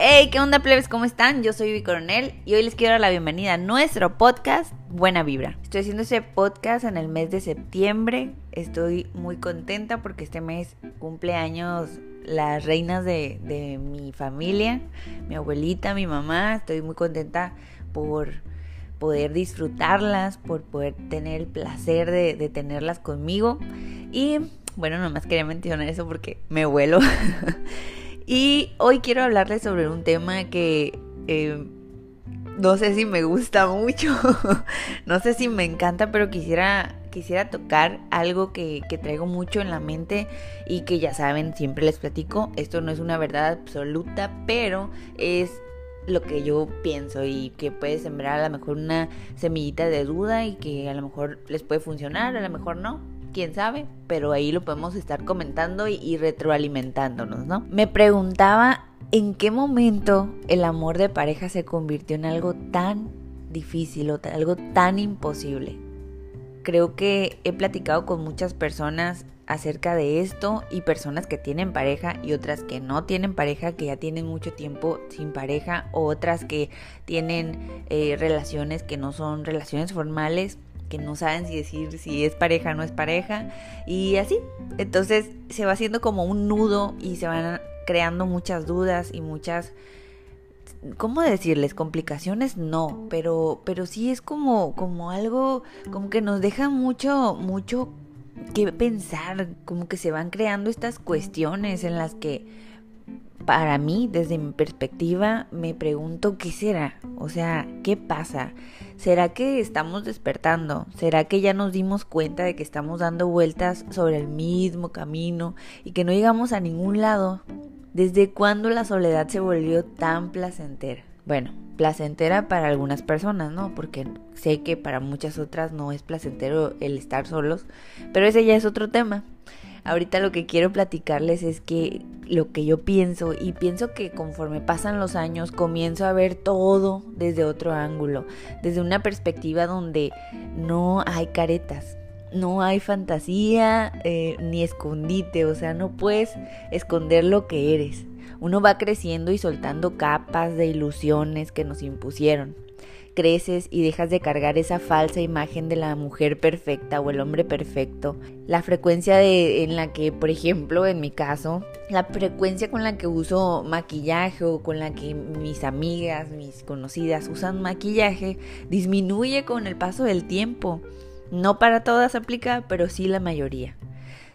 Hey, ¿qué onda plebes? ¿Cómo están? Yo soy Vivi Coronel y hoy les quiero dar la bienvenida a nuestro podcast Buena Vibra. Estoy haciendo ese podcast en el mes de septiembre. Estoy muy contenta porque este mes cumple años las reinas de, de mi familia, mi abuelita, mi mamá. Estoy muy contenta por poder disfrutarlas, por poder tener el placer de, de tenerlas conmigo. Y bueno, nomás quería mencionar eso porque me vuelo. Y hoy quiero hablarles sobre un tema que eh, no sé si me gusta mucho, no sé si me encanta, pero quisiera, quisiera tocar algo que, que traigo mucho en la mente y que ya saben, siempre les platico, esto no es una verdad absoluta, pero es lo que yo pienso y que puede sembrar a lo mejor una semillita de duda y que a lo mejor les puede funcionar, a lo mejor no, quién sabe, pero ahí lo podemos estar comentando y, retroalimentándonos, ¿no? Me preguntaba en qué momento el amor de pareja se convirtió en algo tan difícil o algo tan imposible. Creo que he platicado con muchas personas acerca de esto y personas que tienen pareja y otras que no tienen pareja, que ya tienen mucho tiempo sin pareja, o otras que tienen eh, relaciones que no son relaciones formales que no saben si decir si es pareja o no es pareja y así. Entonces se va haciendo como un nudo y se van creando muchas dudas y muchas ¿cómo decirles? complicaciones no, pero pero sí es como como algo como que nos deja mucho mucho que pensar, como que se van creando estas cuestiones en las que para mí, desde mi perspectiva, me pregunto qué será, o sea, qué pasa. ¿Será que estamos despertando? ¿Será que ya nos dimos cuenta de que estamos dando vueltas sobre el mismo camino y que no llegamos a ningún lado? ¿Desde cuándo la soledad se volvió tan placentera? Bueno, placentera para algunas personas, ¿no? Porque sé que para muchas otras no es placentero el estar solos, pero ese ya es otro tema. Ahorita lo que quiero platicarles es que lo que yo pienso y pienso que conforme pasan los años comienzo a ver todo desde otro ángulo, desde una perspectiva donde no hay caretas, no hay fantasía eh, ni escondite, o sea, no puedes esconder lo que eres. Uno va creciendo y soltando capas de ilusiones que nos impusieron creces y dejas de cargar esa falsa imagen de la mujer perfecta o el hombre perfecto. La frecuencia de, en la que, por ejemplo, en mi caso, la frecuencia con la que uso maquillaje o con la que mis amigas, mis conocidas usan maquillaje, disminuye con el paso del tiempo. No para todas aplica, pero sí la mayoría.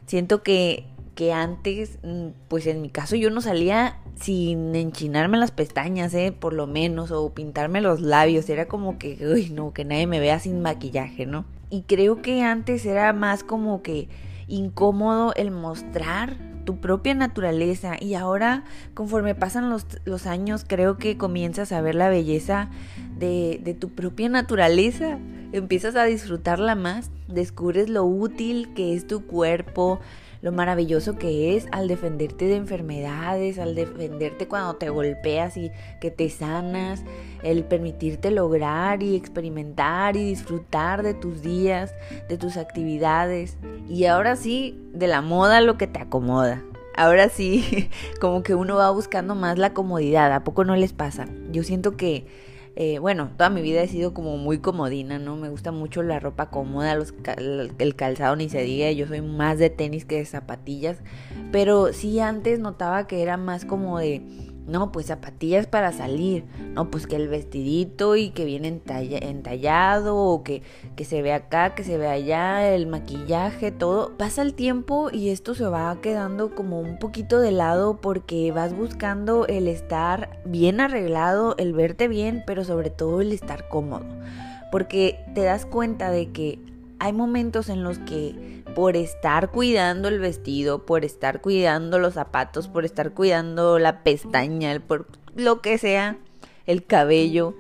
Siento que que antes, mm, pues en mi caso yo no salía sin enchinarme las pestañas, ¿eh? Por lo menos, o pintarme los labios. Era como que, uy, no, que nadie me vea sin maquillaje, ¿no? Y creo que antes era más como que incómodo el mostrar tu propia naturaleza y ahora conforme pasan los, los, años creo que comienzas a ver la belleza de, de tu propia naturaleza, empiezas a disfrutarla más, descubres lo útil que es tu cuerpo, lo maravilloso que es al defenderte de enfermedades, al defenderte cuando te golpeas y que te sanas, el permitirte lograr y experimentar y disfrutar de tus días, de tus actividades y ahora sí, de la moda lo que te acomoda. Ahora sí, como que uno va buscando más la comodidad, ¿a poco no les pasa? Yo siento que eh, bueno, toda mi vida he sido como muy comodina, ¿no? Me gusta mucho la ropa cómoda, los, el calzado ni se diga, yo soy más de tenis que de zapatillas, pero sí antes notaba que era más como de no, pues zapatillas para salir. No, pues que el vestidito y que viene entallado o que, que se ve acá, que se ve allá, el maquillaje, todo. Pasa el tiempo y esto se va quedando como un poquito de lado porque vas buscando el estar bien arreglado, el verte bien, pero sobre todo el estar cómodo. Porque te das cuenta de que hay momentos en los que por estar cuidando el vestido, por estar cuidando los zapatos, por estar cuidando la pestaña, por lo que sea, el cabello,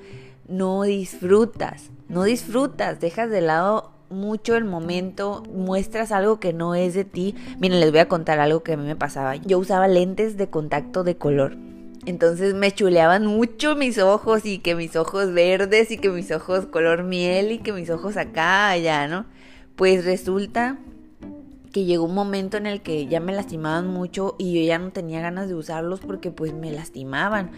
no disfrutas, no disfrutas, dejas de lado mucho el momento, muestras algo que no es de ti. Miren, les voy a contar algo que a mí me pasaba. Yo usaba lentes de contacto de color. Entonces me chuleaban mucho mis ojos y que mis ojos verdes y que mis ojos color miel y que mis ojos acá, allá, ¿no? Pues resulta que llegó un momento en el que ya me lastimaban mucho y yo ya no tenía ganas de usarlos porque pues me lastimaban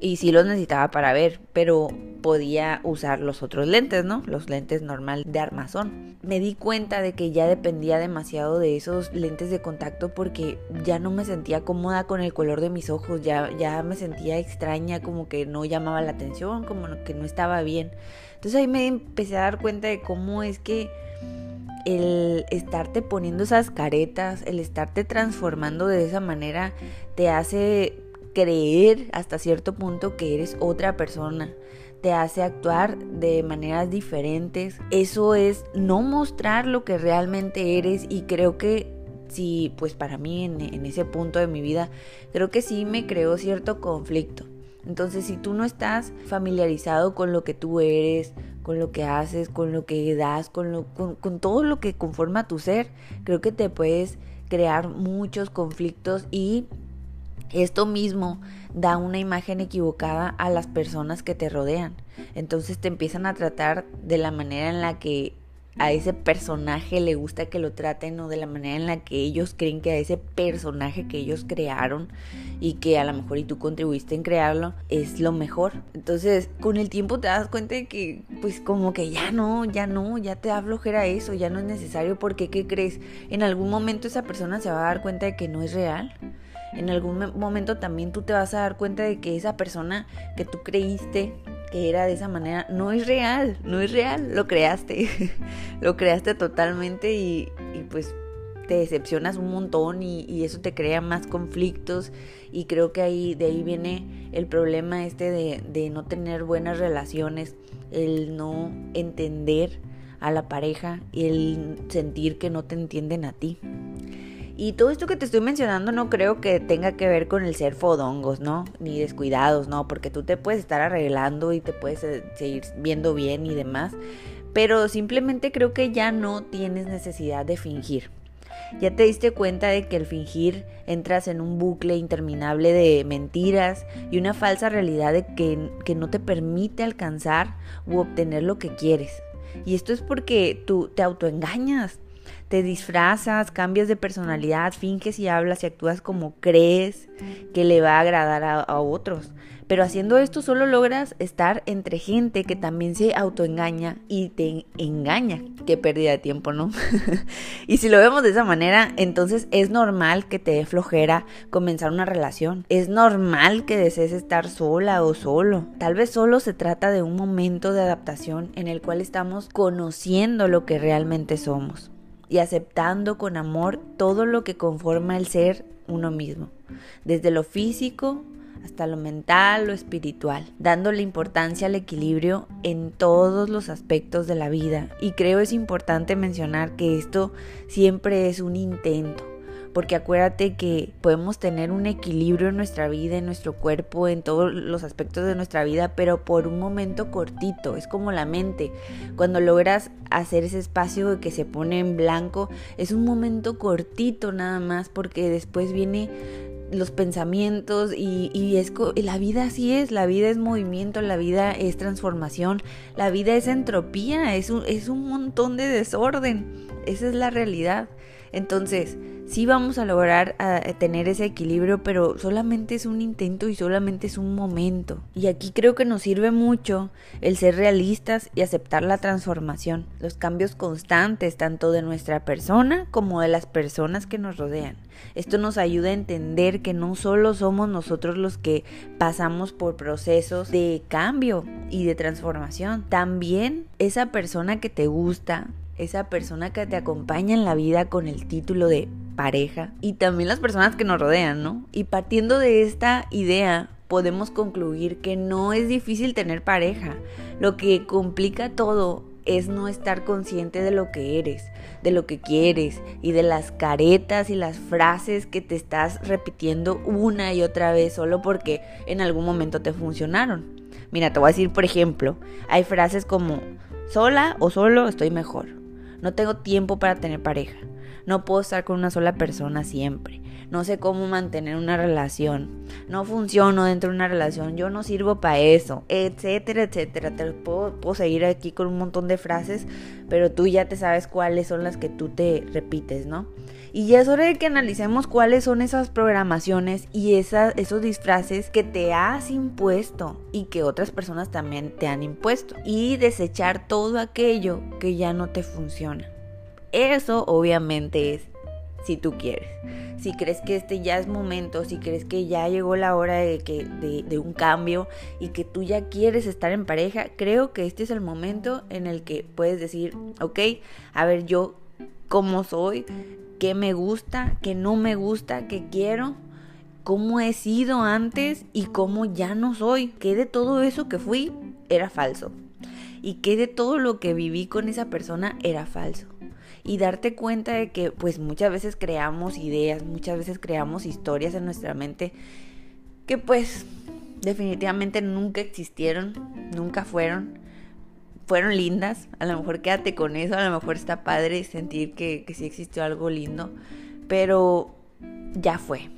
y sí los necesitaba para ver, pero podía usar los otros lentes, ¿no? Los lentes normal de armazón. Me di cuenta de que ya dependía demasiado de esos lentes de contacto porque ya no me sentía cómoda con el color de mis ojos, ya, ya me sentía extraña, como que no llamaba la atención, como que no estaba bien. Entonces ahí me empecé a dar cuenta de cómo es que el estarte poniendo esas caretas, el estarte transformando de esa manera, te hace creer hasta cierto punto que eres otra persona, te hace actuar de maneras diferentes. Eso es no mostrar lo que realmente eres y creo que sí, pues para mí en, ese punto de mi vida, creo que sí me creó cierto conflicto. Entonces, si tú no estás familiarizado con lo que tú eres, con lo que haces, con lo que das, con, lo, con, con todo lo que conforma tu ser, creo que te puedes crear muchos conflictos y esto mismo da una imagen equivocada a las personas que te rodean. Entonces te empiezan a tratar de la manera en la que a ese personaje le gusta que lo traten o de la manera en la que ellos creen que a ese personaje que ellos crearon y que a lo mejor y tú contribuiste en crearlo es lo mejor. Entonces, con el tiempo te das cuenta de que pues como que ya no, ya no, ya te da flojera eso, ya no es necesario porque ¿qué crees? En algún momento esa persona se va a dar cuenta de que no es real en algún momento también tú te vas a dar cuenta de que esa persona que tú creíste que era de esa manera no es real, no es real, lo creaste, lo creaste totalmente y, pues te decepcionas un montón y, eso te crea más conflictos y creo que ahí de ahí viene el problema este de, de no tener buenas relaciones, el no entender a la pareja y el sentir que no te entienden a ti. Y todo esto que te estoy mencionando no creo que tenga que ver con el ser fodongos, ¿no? Ni descuidados, ¿no? Porque tú te puedes estar arreglando y te puedes eh, seguir viendo bien y demás. Pero simplemente creo que ya no tienes necesidad de fingir. Ya te diste cuenta de que el fingir entras en un bucle interminable de mentiras y una falsa realidad de que, que no te permite alcanzar u obtener lo que quieres. Y esto es porque tú te autoengañas, te disfrazas, cambias de personalidad, finges y hablas y actúas como crees que le va a agradar a, otros. Pero haciendo esto solo logras estar entre gente que también se autoengaña y te engaña. Qué pérdida de tiempo, ¿no? y si lo vemos de esa manera, entonces es normal que te dé flojera comenzar una relación. Es normal que desees estar sola o solo. Tal vez solo se trata de un momento de adaptación en el cual estamos conociendo lo que realmente somos y aceptando con amor todo lo que conforma el ser uno mismo, desde lo físico hasta lo mental, lo espiritual, dándole importancia al equilibrio en todos los aspectos de la vida. Y creo es importante mencionar que esto siempre es un intento porque acuérdate que podemos tener un equilibrio en nuestra vida, en nuestro cuerpo, en todos los aspectos de nuestra vida, pero por un momento cortito, es como la mente, cuando logras hacer ese espacio que se pone en blanco, es un momento cortito nada más, porque después viene los pensamientos y, y, es, la vida así es, la vida es movimiento, la vida es transformación, la vida es entropía, es un, es un montón de desorden, esa es la realidad. Entonces, sí vamos a lograr tener ese equilibrio, pero solamente es un intento y solamente es un momento. Y aquí creo que nos sirve mucho el ser realistas y aceptar la transformación, los cambios constantes tanto de nuestra persona como de las personas que nos rodean. Esto nos ayuda a entender que no solo somos nosotros los que pasamos por procesos de cambio y de transformación, también esa persona que te gusta, esa persona que te acompaña en la vida con el título de pareja y también las personas que nos rodean, ¿no? Y partiendo de esta idea, podemos concluir que no es difícil tener pareja. Lo que complica todo es no estar consciente de lo que eres, de lo que quieres y de las caretas y las frases que te estás repitiendo una y otra vez solo porque en algún momento te funcionaron. Mira, te voy a decir, por ejemplo, hay frases como sola o solo estoy mejor no tengo tiempo para tener pareja. No puedo estar con una sola persona siempre. No sé cómo mantener una relación. No funciono dentro de una relación. Yo no sirvo para eso. Etcétera, etcétera. Te puedo, puedo seguir aquí con un montón de frases, pero tú ya te sabes cuáles son las que tú te repites, ¿no? Y ya es hora de que analicemos cuáles son esas programaciones y esas, esos disfraces que te has impuesto y que otras personas también te han impuesto. Y desechar todo aquello que ya no te funciona. Eso obviamente es si tú quieres. Si crees que este ya es momento, si crees que ya llegó la hora de, que, de, de, un cambio y que tú ya quieres estar en pareja, creo que este es el momento en el que puedes decir, ok, a ver yo cómo soy, qué me gusta, qué no me gusta, qué quiero, cómo he sido antes y cómo ya no soy, qué de todo eso que fui era falso y qué de todo lo que viví con esa persona era falso y darte cuenta de que pues muchas veces creamos ideas, muchas veces creamos historias en nuestra mente que pues definitivamente nunca existieron, nunca fueron, fueron lindas, a lo mejor quédate con eso, a lo mejor está padre sentir que, sí existió algo lindo, pero ya fue.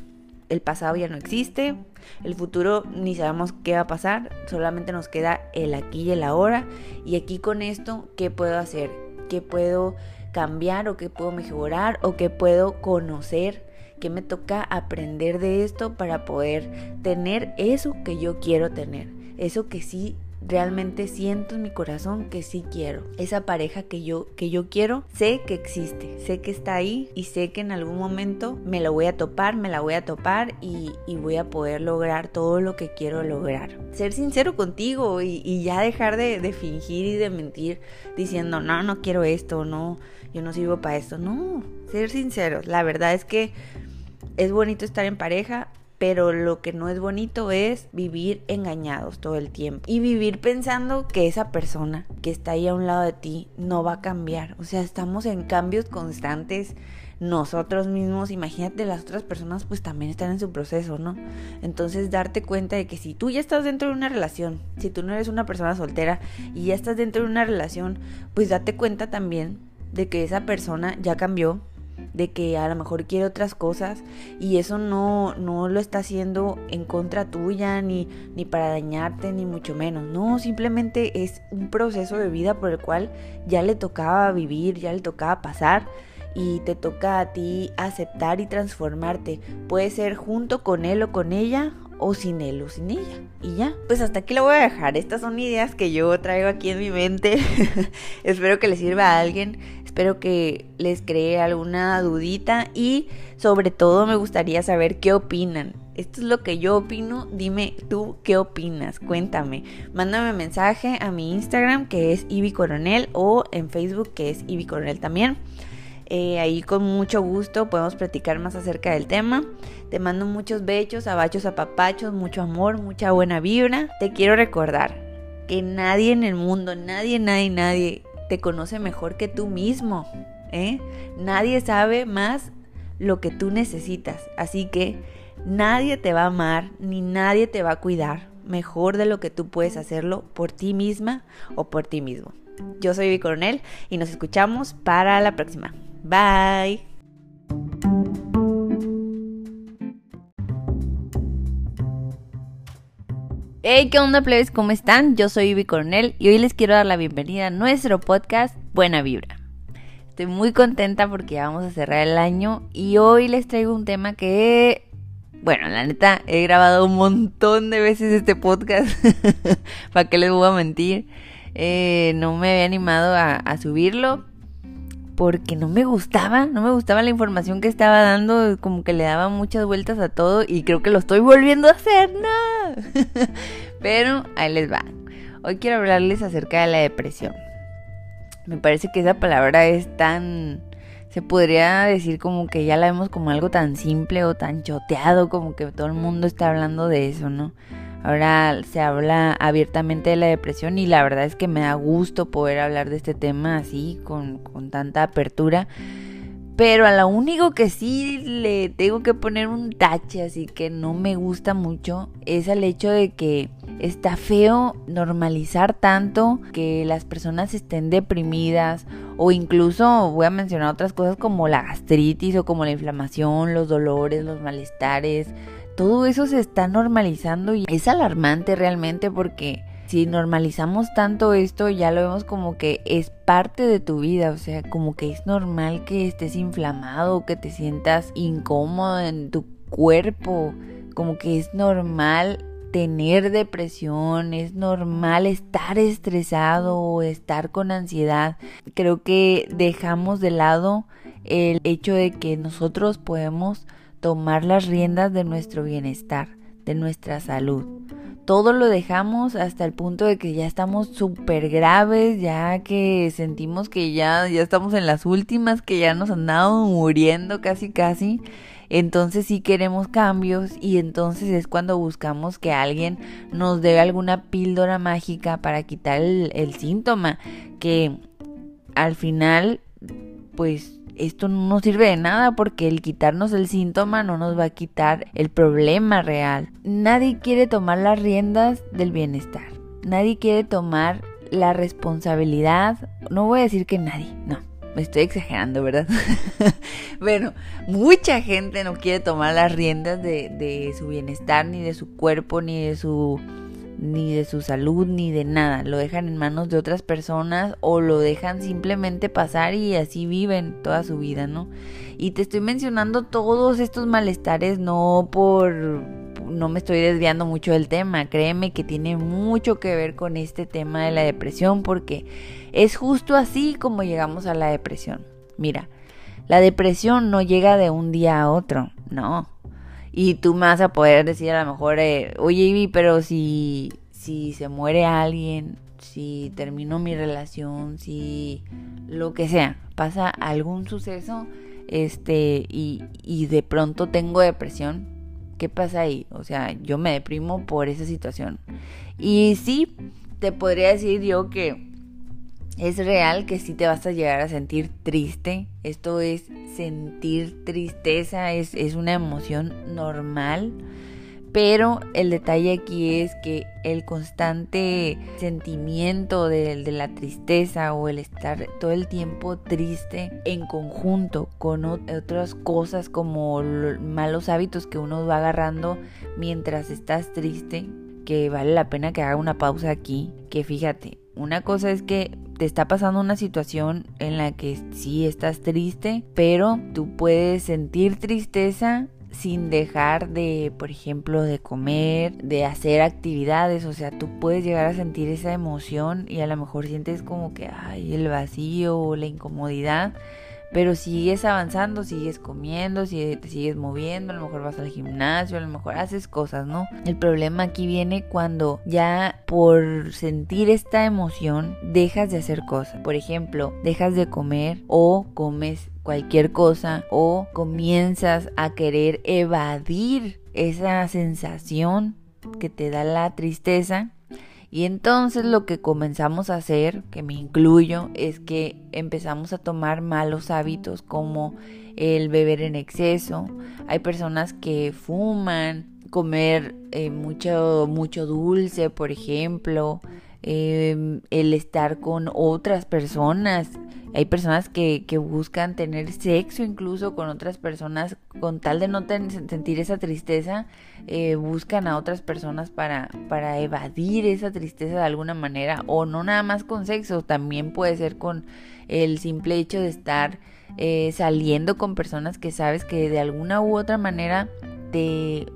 El pasado ya no existe, el futuro ni sabemos qué va a pasar, solamente nos queda el aquí y el ahora. Y aquí con esto, ¿qué puedo hacer? ¿Qué puedo cambiar o qué puedo mejorar o qué puedo conocer, qué me toca aprender de esto para poder tener eso que yo quiero tener, eso que sí realmente siento en mi corazón que sí quiero. Esa pareja que yo, que yo quiero, sé que existe, sé que está ahí y sé que en algún momento me la voy a topar, me la voy a topar y, voy a poder lograr todo lo que quiero lograr. Ser sincero contigo y, ya dejar de, de, fingir y de mentir diciendo, no, no quiero esto, no, yo no sirvo para esto. No, ser sinceros. La verdad es que es bonito estar en pareja, pero lo que no es bonito es vivir engañados todo el tiempo y vivir pensando que esa persona que está ahí a un lado de ti no va a cambiar. O sea, estamos en cambios constantes nosotros mismos, imagínate las otras personas pues también están en su proceso, ¿no? Entonces darte cuenta de que si tú ya estás dentro de una relación, si tú no eres una persona soltera y ya estás dentro de una relación, pues date cuenta también de que esa persona ya cambió, de que a lo mejor quiere otras cosas y eso no, no lo está haciendo en contra tuya ni, ni para dañarte ni mucho menos. No, simplemente es un proceso de vida por el cual ya le tocaba vivir, ya le tocaba pasar y te toca a ti aceptar y transformarte. Puede ser junto con él o con ella o sin él o sin ella. Y ya, pues hasta aquí lo voy a dejar. Estas son ideas que yo traigo aquí en mi mente. Espero que les sirva a alguien. Espero que les cree alguna dudita y sobre todo me gustaría saber qué opinan. Esto es lo que yo opino. Dime tú qué opinas. Cuéntame. Mándame mensaje a mi Instagram que es Ivy Coronel o en Facebook que es Ivy Coronel también. Eh, ahí con mucho gusto podemos platicar más acerca del tema. Te mando muchos bechos, abachos, apapachos, mucho amor, mucha buena vibra. Te quiero recordar que nadie en el mundo, nadie, nadie, nadie te conoce mejor que tú mismo. ¿eh? Nadie sabe más lo que tú necesitas. Así que nadie te va a amar ni nadie te va a cuidar mejor de lo que tú puedes hacerlo por ti misma o por ti mismo. Yo soy Vivi Coronel y nos escuchamos para la próxima. Bye. Hey, ¿qué onda, plebes? ¿Cómo están? Yo soy Ivy Coronel y hoy les quiero dar la bienvenida a nuestro podcast Buena Vibra. Estoy muy contenta porque ya vamos a cerrar el año y hoy les traigo un tema que, bueno, la neta, he grabado un montón de veces este podcast. ¿Para qué les voy a mentir? Eh, no me había animado a subirlo, porque no me gustaba, no me gustaba la información que estaba dando, como que le daba muchas vueltas a todo y creo que lo estoy volviendo a hacer, no. Pero ahí les va. Hoy quiero hablarles acerca de la depresión. Me parece que esa palabra es tan se podría decir como que ya la vemos como algo tan simple o tan choteado, como que todo el mundo está hablando de eso, ¿no? Ahora se habla abiertamente de la depresión y la verdad es que me da gusto poder hablar de este tema así, con, con tanta apertura. Pero a lo único que sí le tengo que poner un tache, así que no me gusta mucho, es el hecho de que está feo normalizar tanto que las personas estén deprimidas o incluso voy a mencionar otras cosas como la gastritis o como la inflamación, los dolores, los malestares, todo eso se está normalizando y es alarmante realmente porque si normalizamos tanto esto, ya lo vemos como que es parte de tu vida, o sea, como que es normal que estés inflamado, que te sientas incómodo en tu cuerpo, como que es normal tener depresión, es normal estar estresado o estar con ansiedad. Creo que dejamos de lado el hecho de que nosotros podemos tomar las riendas de nuestro bienestar, de nuestra salud. Todo lo dejamos hasta el punto de que ya estamos súper graves, ya que sentimos que ya, ya estamos en las últimas, que ya nos andamos muriendo casi casi entonces sí queremos cambios y entonces es cuando buscamos que alguien nos dé alguna píldora mágica para quitar el, síntoma, que al final pues esto no sirve de nada porque el quitarnos el síntoma no nos va a quitar el problema real. Nadie quiere tomar las riendas del bienestar. Nadie quiere tomar la responsabilidad. No voy a decir que nadie, no me estoy exagerando, ¿verdad? bueno, mucha gente no quiere tomar las riendas de, su bienestar, ni de su cuerpo, ni de su ni de su salud, ni de nada. Lo dejan en manos de otras personas o lo dejan simplemente pasar y así viven toda su vida, ¿no? Y te estoy mencionando todos estos malestares no por no me estoy desviando mucho del tema, créeme que tiene mucho que ver con este tema de la depresión porque es justo así como llegamos a la depresión. Mira, la depresión no llega de un día a otro, no. Y tú me vas a poder decir a lo mejor, eh, oye Ivy, pero si, si se muere alguien, si termino mi relación, si lo que sea, pasa algún suceso, este, y, y de pronto tengo depresión, ¿Qué pasa ahí? O sea, yo me deprimo por esa situación. Y sí, te podría decir yo que es real que sí te vas a llegar a sentir triste. Esto es sentir tristeza, es, es una emoción normal. Pero el detalle aquí es que el constante sentimiento de, la tristeza o el estar todo el tiempo triste en conjunto con otras cosas como malos hábitos que uno va agarrando mientras estás triste, que vale la pena que haga una pausa aquí, que fíjate, una cosa es que te está pasando una situación en la que sí estás triste, pero tú puedes sentir tristeza sin dejar de, por ejemplo, de comer, de hacer actividades, o sea, tú puedes llegar a sentir esa emoción y a lo mejor sientes como que, ay, el vacío o la incomodidad, pero sigues avanzando, sigues comiendo, te sigues moviendo, a lo mejor vas al gimnasio, a lo mejor haces cosas, ¿no? El problema aquí viene cuando ya por sentir esta emoción dejas de hacer cosas. Por ejemplo, dejas de comer o comes cualquier cosa o comienzas a querer evadir esa sensación que te da la tristeza y entonces lo que comenzamos a hacer, que me incluyo, es que empezamos a tomar malos hábitos como el beber en exceso. Hay personas que fuman, comer eh, mucho, mucho dulce, por ejemplo, em, el estar con otras personas. Hay personas que, buscan tener sexo incluso con otras personas con tal de no sentir esa tristeza, eh, buscan a otras personas para, para evadir esa tristeza de alguna manera. O no nada más con sexo, también puede ser con el simple hecho de estar eh, saliendo con personas que sabes que de alguna u otra manera te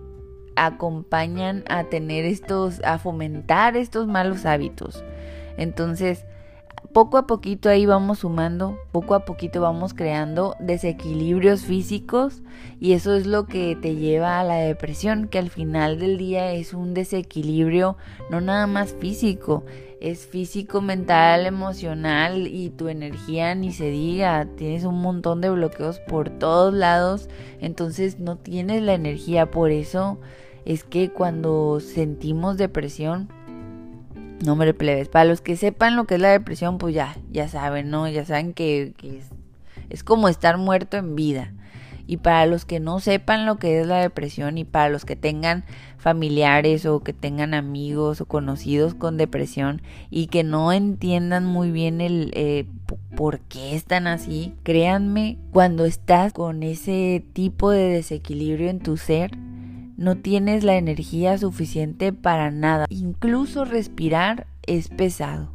acompañan a tener estos, a fomentar estos malos hábitos. Entonces, poco a poquito ahí vamos sumando, poco a poquito vamos creando desequilibrios físicos y eso es lo que te lleva a la depresión, que al final del día es un desequilibrio no nada más físico, es físico, mental, emocional y tu energía ni se diga, tienes un montón de bloqueos por todos lados, entonces no tienes la energía, por eso es que cuando sentimos depresión, no me plebes. Para los que sepan lo que es la depresión, pues ya, ya saben, ¿no? Ya saben que, es, es, como estar muerto en vida. Y para los que no sepan lo que es la depresión y para los que tengan familiares o que tengan amigos o conocidos con depresión y que no entiendan muy bien el eh, por qué están así, créanme, cuando estás con ese tipo de desequilibrio en tu ser, no tienes la energía suficiente para nada. Incluso respirar es pesado.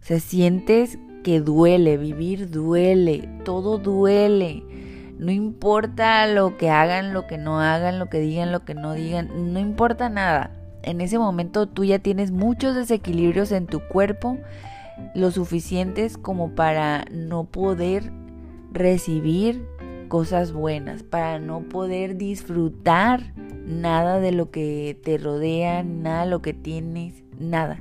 O sea, sientes que duele, vivir duele, todo duele. No importa lo que hagan, lo que no hagan, lo que digan, lo que no digan, no importa nada. En ese momento tú ya tienes muchos desequilibrios en tu cuerpo, lo suficientes como para no poder recibir cosas buenas, para no poder disfrutar nada de lo que te rodea, nada de lo que tienes, nada.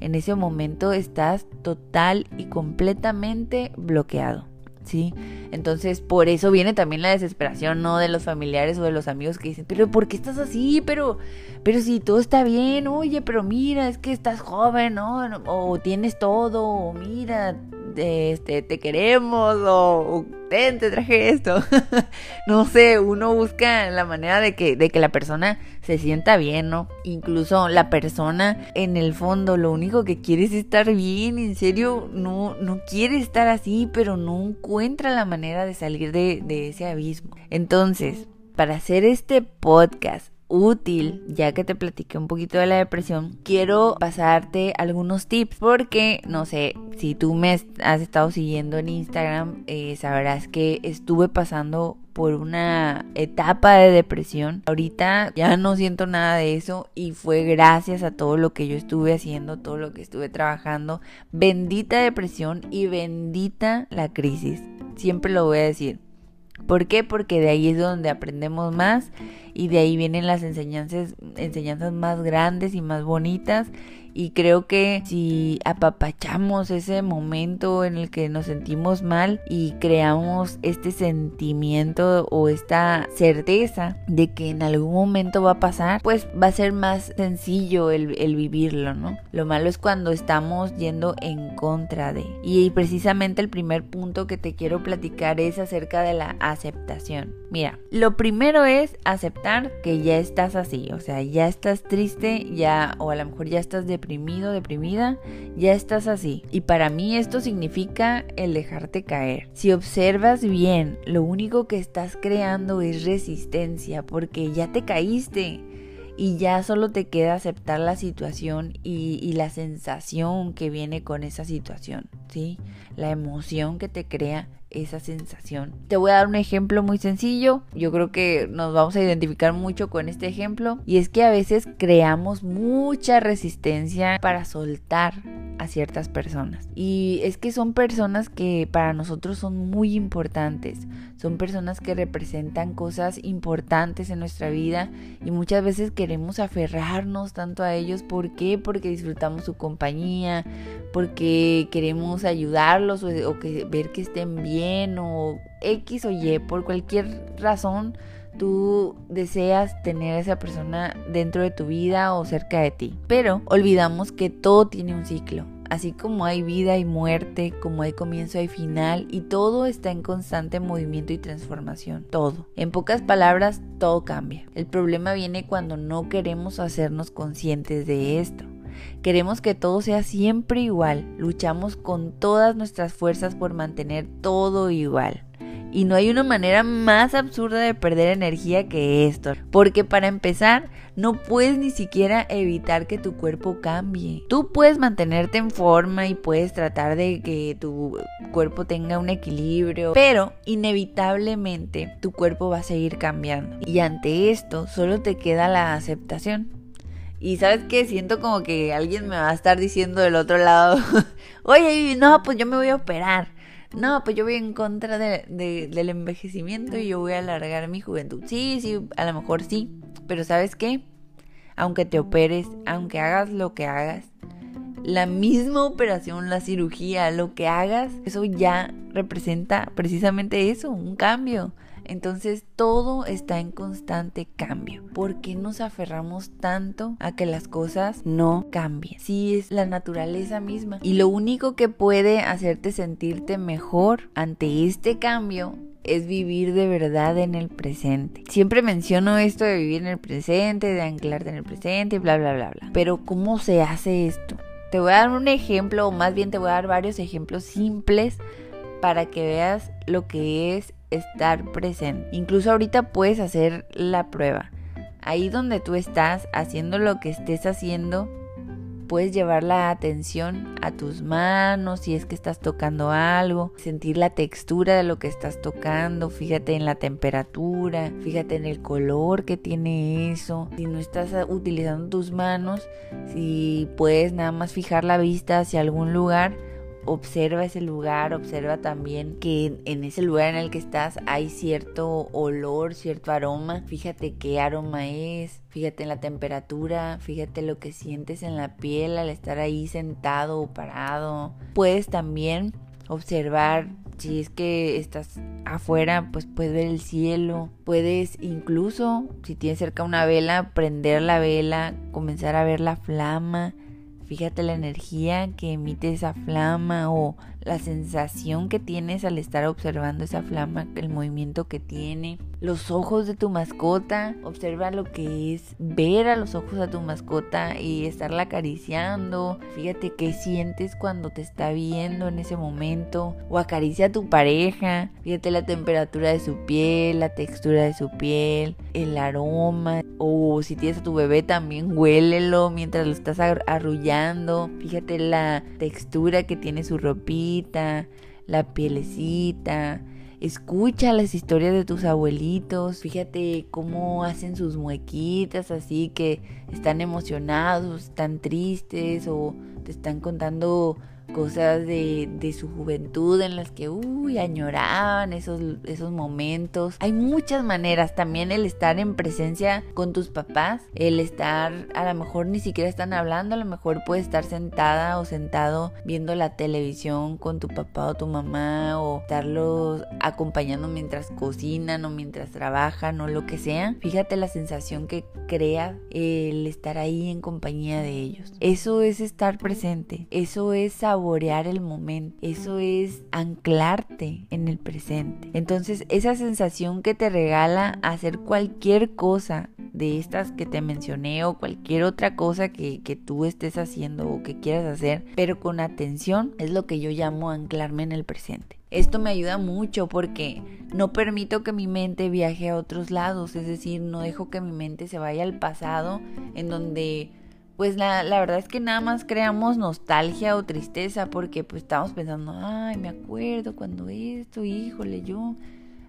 En ese momento estás total y completamente bloqueado. ¿sí? Entonces, por eso viene también la desesperación, ¿no? De los familiares o de los amigos que dicen, pero ¿por qué estás así? Pero, pero si todo está bien, oye, pero mira, es que estás joven, ¿no? O tienes todo, o mira, este, te queremos o, te traje esto. no sé, uno busca la manera de que, de que la persona se sienta bien, ¿no? Incluso la persona en el fondo lo único que quiere es estar bien, en serio, no, no quiere estar así, pero no encuentra la manera de salir de, de ese abismo. Entonces, para hacer este podcast útil, ya que te platiqué un poquito de la depresión, quiero pasarte algunos tips porque, no sé, si tú me has estado siguiendo en Instagram, eh, sabrás que estuve pasando por una etapa de depresión. Ahorita ya no siento nada de eso y fue gracias a todo lo que yo estuve haciendo, todo lo que estuve trabajando. Bendita depresión y bendita la crisis. Siempre lo voy a decir. ¿Por qué? Porque de ahí es donde aprendemos más y de ahí vienen las enseñanzas, enseñanzas más grandes y más bonitas y creo que si apapachamos ese momento en el que nos sentimos mal y creamos este sentimiento o esta certeza de que en algún momento va a pasar, pues va a ser más sencillo el, vivirlo, ¿no? Lo malo es cuando estamos yendo en contra de. Y precisamente el primer punto que te quiero platicar es acerca de la aceptación. Mira, lo primero es aceptar que ya estás así, o sea, ya estás triste, ya o a lo mejor ya estás de deprimido, deprimida, ya estás así. Y para mí esto significa el dejarte caer. Si observas bien, lo único que estás creando es resistencia porque ya te caíste y ya solo te queda aceptar la situación y, y, la sensación que viene con esa situación, ¿sí? La emoción que te crea esa sensación. Te voy a dar un ejemplo muy sencillo. Yo creo que nos vamos a identificar mucho con este ejemplo. Y es que a veces creamos mucha resistencia para soltar a ciertas personas. Y es que son personas que para nosotros son muy importantes. Son personas que representan cosas importantes en nuestra vida y muchas veces queremos aferrarnos tanto a ellos. ¿Por qué? Porque disfrutamos su compañía, porque queremos ayudarlos o, que, ver que estén bien o X o Y, por cualquier razón tú deseas tener a esa persona dentro de tu vida o cerca de ti. Pero olvidamos que todo tiene un ciclo. Así como hay vida y muerte, como hay comienzo y final, y todo está en constante movimiento y transformación. Todo. En pocas palabras, todo cambia. El problema viene cuando no queremos hacernos conscientes de esto. Queremos que todo sea siempre igual. Luchamos con todas nuestras fuerzas por mantener todo igual. Y no hay una manera más absurda de perder energía que esto. Porque para empezar, no puedes ni siquiera evitar que tu cuerpo cambie. Tú puedes mantenerte en forma y puedes tratar de que tu cuerpo tenga un equilibrio. Pero inevitablemente tu cuerpo va a seguir cambiando. Y ante esto solo te queda la aceptación. Y sabes qué, siento como que alguien me va a estar diciendo del otro lado, oye, no, pues yo me voy a operar no, pues yo voy en contra del envejecimiento y yo voy a alargar mi juventud. Sí, sí, a lo mejor sí, pero ¿sabes qué? Aunque te operes, aunque hagas lo que hagas, la misma operación, la cirugía, lo que hagas, eso ya representa precisamente eso, un cambio. Entonces todo está en constante cambio. ¿Por qué nos aferramos tanto a que las cosas no cambien? Si es la naturaleza misma. Y lo único que puede hacerte sentirte mejor ante este cambio es vivir de verdad en el presente. Siempre menciono esto de vivir en el presente, de anclarte en el presente, bla, bla, bla, bla. Pero ¿cómo se hace esto? Te voy a dar un ejemplo, o más bien te voy a dar varios ejemplos simples para que veas lo que es estar presente. Incluso ahorita puedes hacer la prueba. Ahí donde tú estás, haciendo lo que estés haciendo, puedes llevar la atención a tus manos si es que estás tocando algo, sentir la textura de lo que estás tocando, fíjate en la temperatura, fíjate en el color que tiene eso. Si no estás utilizando tus manos, si puedes nada más fijar la vista hacia algún lugar, observa ese lugar, observa también que en ese lugar en el que estás hay cierto olor, cierto aroma. Fíjate qué aroma es, fíjate en la temperatura, fíjate lo que sientes en la piel al estar ahí sentado o parado. Puedes también observar si es que estás afuera, pues puedes ver el cielo. Puedes incluso, si tienes cerca una vela, prender la vela, comenzar a ver la flama Fíjate la energía que emite esa flama o la sensación que tienes al estar observando esa flama, el movimiento que tiene los ojos de tu mascota, observa lo que es ver a los ojos a tu mascota y estarla acariciando. Fíjate qué sientes cuando te está viendo en ese momento o acaricia a tu pareja. Fíjate la temperatura de su piel, la textura de su piel, el aroma o si tienes a tu bebé también huélelo mientras lo estás arrullando. Fíjate la textura que tiene su ropita, la pielecita Escucha las historias de tus abuelitos, fíjate cómo hacen sus muequitas así que están emocionados, están tristes o te están contando cosas de, de, su juventud en las que, uy, añoraban esos, esos momentos. Hay muchas maneras, también el estar en presencia con tus papás, el estar, a lo mejor ni siquiera están hablando, a lo mejor puedes estar sentada o sentado viendo la televisión con tu papá o tu mamá o estarlos acompañando mientras cocinan o mientras trabajan o lo que sea. Fíjate la sensación que crea el estar ahí en compañía de ellos. Eso es estar presente, eso es saber saborear el momento, eso es anclarte en el presente. Entonces esa sensación que te regala hacer cualquier cosa de estas que te mencioné o cualquier otra cosa que, que tú estés haciendo o que quieras hacer, pero con atención, es lo que yo llamo anclarme en el presente. Esto me ayuda mucho porque no permito que mi mente viaje a otros lados, es decir, no dejo que mi mente se vaya al pasado en donde pues la, verdad es que nada más creamos nostalgia o tristeza porque pues estamos pensando, ay, me acuerdo cuando esto, híjole, yo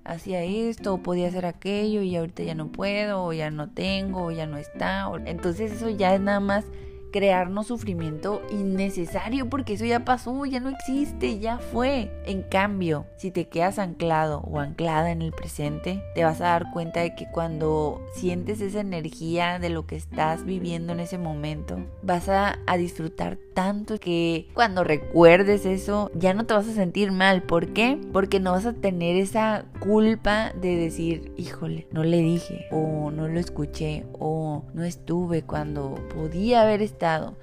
hacía esto o podía hacer aquello y ahorita ya no puedo o ya no tengo o ya no está. Entonces eso ya es nada más crearnos sufrimiento innecesario porque eso ya pasó, ya no existe, ya fue. En cambio, si te quedas anclado o anclada en el presente, te vas a dar cuenta de que cuando sientes esa energía de lo que estás viviendo en ese momento, vas a, disfrutar tanto que cuando recuerdes eso, ya no te vas a sentir mal. ¿Por qué? Porque no vas a tener esa culpa de decir, híjole, no le dije, o no lo escuché, o no estuve cuando podía haber estado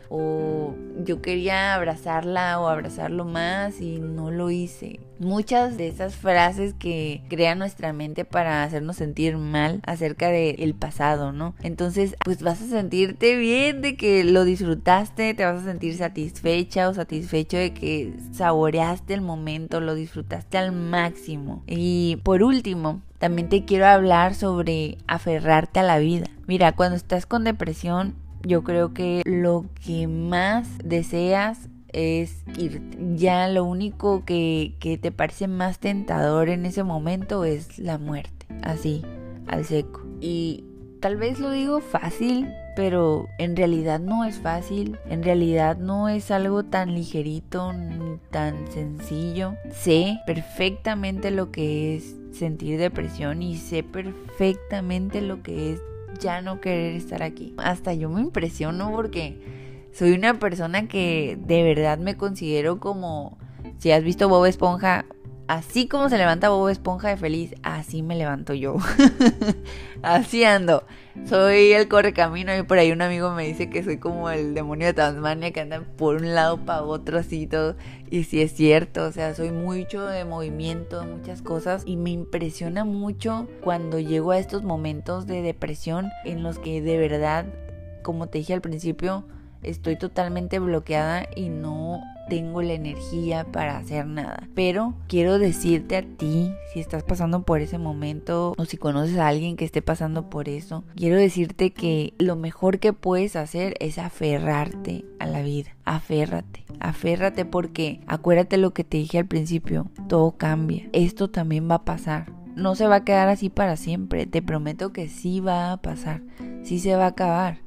o yo quería abrazarla o abrazarlo más y no lo hice. Muchas de esas frases que crea nuestra mente para hacernos sentir mal acerca del pasado, ¿no? Entonces, pues vas a sentirte bien de que lo disfrutaste, te vas a sentir satisfecha o satisfecho de que saboreaste el momento, lo disfrutaste al máximo. Y por último, también te quiero hablar sobre aferrarte a la vida. Mira, cuando estás con depresión, yo creo que lo que más deseas es ir. Ya lo único que, que te parece más tentador en ese momento es la muerte. Así, al seco. Y tal vez lo digo fácil, pero en realidad no es fácil, en realidad no es algo tan ligerito ni tan sencillo. Sé perfectamente lo que es sentir depresión y sé perfectamente lo que es ya no querer estar aquí. Hasta yo me impresiono porque soy una persona que de verdad me considero como, si has visto Bob Esponja, así como se levanta Bob Esponja de feliz, así me levanto yo. así ando. Soy el correcamino y por ahí un amigo me dice que soy como el demonio de Tasmania que anda por un lado para otro así todo. Y sí es cierto, o sea, soy mucho de movimiento, muchas cosas y me impresiona mucho cuando llego a estos momentos de depresión en los que de verdad, como te dije al principio, estoy totalmente bloqueada y no tengo la energía para hacer nada. Pero quiero decirte a ti, si estás pasando por ese momento o si conoces a alguien que esté pasando por eso, quiero decirte que lo mejor que puedes hacer es aferrarte a la vida. Aférrate, aférrate porque acuérdate lo que te dije al principio, todo cambia. Esto también va a pasar no se va a quedar así para siempre. Te prometo que sí va a pasar, sí se va a acabar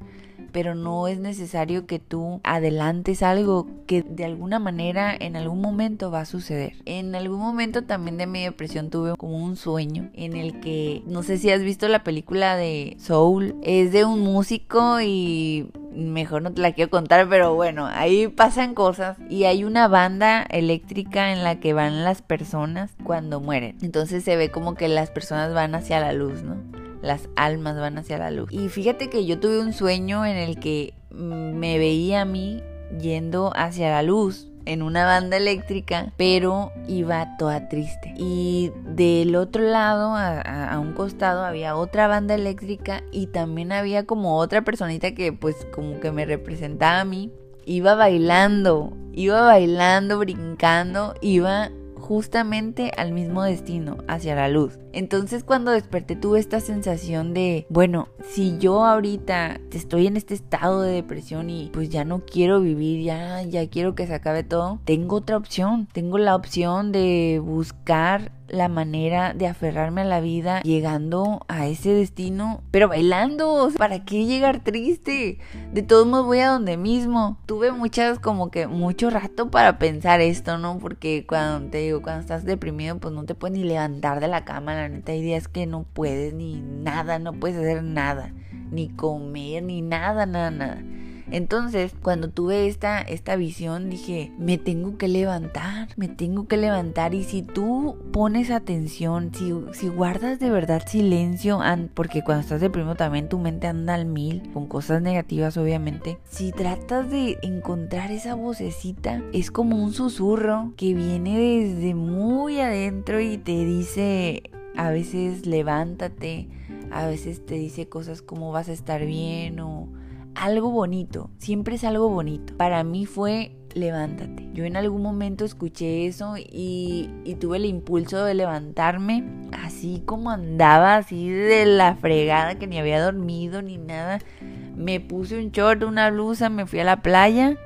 pero no es necesario que tú adelantes algo que de alguna manera en algún momento va a suceder. En algún momento también de mi depresión tuve como un sueño en el que no sé si has visto la película de Soul, es de un músico y mejor no te la quiero contar, pero bueno, ahí pasan cosas y hay una banda eléctrica en la que van las personas cuando mueren. Entonces se ve como que las personas van hacia la luz, ¿no? Las almas van hacia la luz. Y fíjate que yo tuve un sueño en el que me veía a mí yendo hacia la luz en una banda eléctrica, pero iba toda triste. Y del otro lado, a, un costado, había otra banda eléctrica y también había como otra personita que pues como que me representaba a mí. Iba bailando, iba bailando, brincando, iba justamente al mismo destino, hacia la luz. Entonces cuando desperté tuve esta sensación de, bueno, si yo ahorita estoy en este estado de depresión y pues ya no quiero vivir, ya, ya quiero que se acabe todo, tengo otra opción, tengo la opción de buscar la manera de aferrarme a la vida llegando a ese destino, pero bailando. ¿Para qué llegar triste? De todos modos voy a donde mismo. Tuve muchas como que mucho rato para pensar esto, ¿no? Porque cuando te digo, cuando estás deprimido, pues no te puedes ni levantar de la cama, la neta hay días que no puedes ni nada, no puedes hacer nada, ni comer, ni nada, nada, nada. Entonces, cuando tuve esta, esta visión, dije, me tengo que levantar, me tengo que levantar. Y si tú pones atención, si, si guardas de verdad silencio, porque cuando estás deprimido también tu mente anda al mil, con cosas negativas obviamente, si tratas de encontrar esa vocecita, es como un susurro que viene desde muy adentro y te dice, a veces levántate, a veces te dice cosas como vas a estar bien o algo bonito, siempre es algo bonito. Para mí fue levántate. Yo en algún momento escuché eso y, tuve el impulso de levantarme, así como andaba, así de la fregada que ni había dormido ni nada. Me puse un short, una blusa, me fui a la playa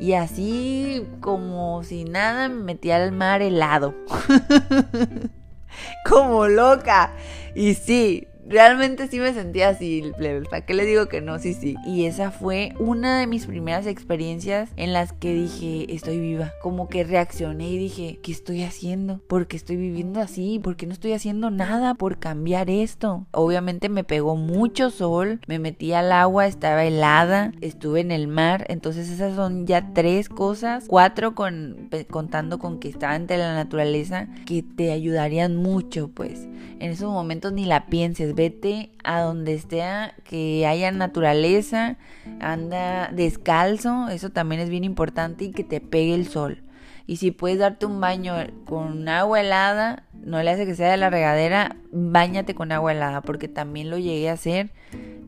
y así como si nada me metí al mar helado. como loca. Y sí, realmente sí me sentía así, ¿Para qué le digo que no? Sí, sí. Y esa fue una de mis primeras experiencias en las que dije, estoy viva. Como que reaccioné y dije, ¿qué estoy haciendo? ¿Por qué estoy viviendo así? ¿Por qué no estoy haciendo nada por cambiar esto? Obviamente me pegó mucho sol, me metí al agua, estaba helada, estuve en el mar. Entonces esas son ya tres cosas, cuatro con, contando con que estaba ante la naturaleza, que te ayudarían mucho, pues. En esos momentos ni la pienses vete a donde esté que haya naturaleza, anda descalzo, eso también es bien importante y que te pegue el sol. Y si puedes darte un baño con agua helada, no le hace que sea de la regadera, bañate con agua helada, porque también lo llegué a hacer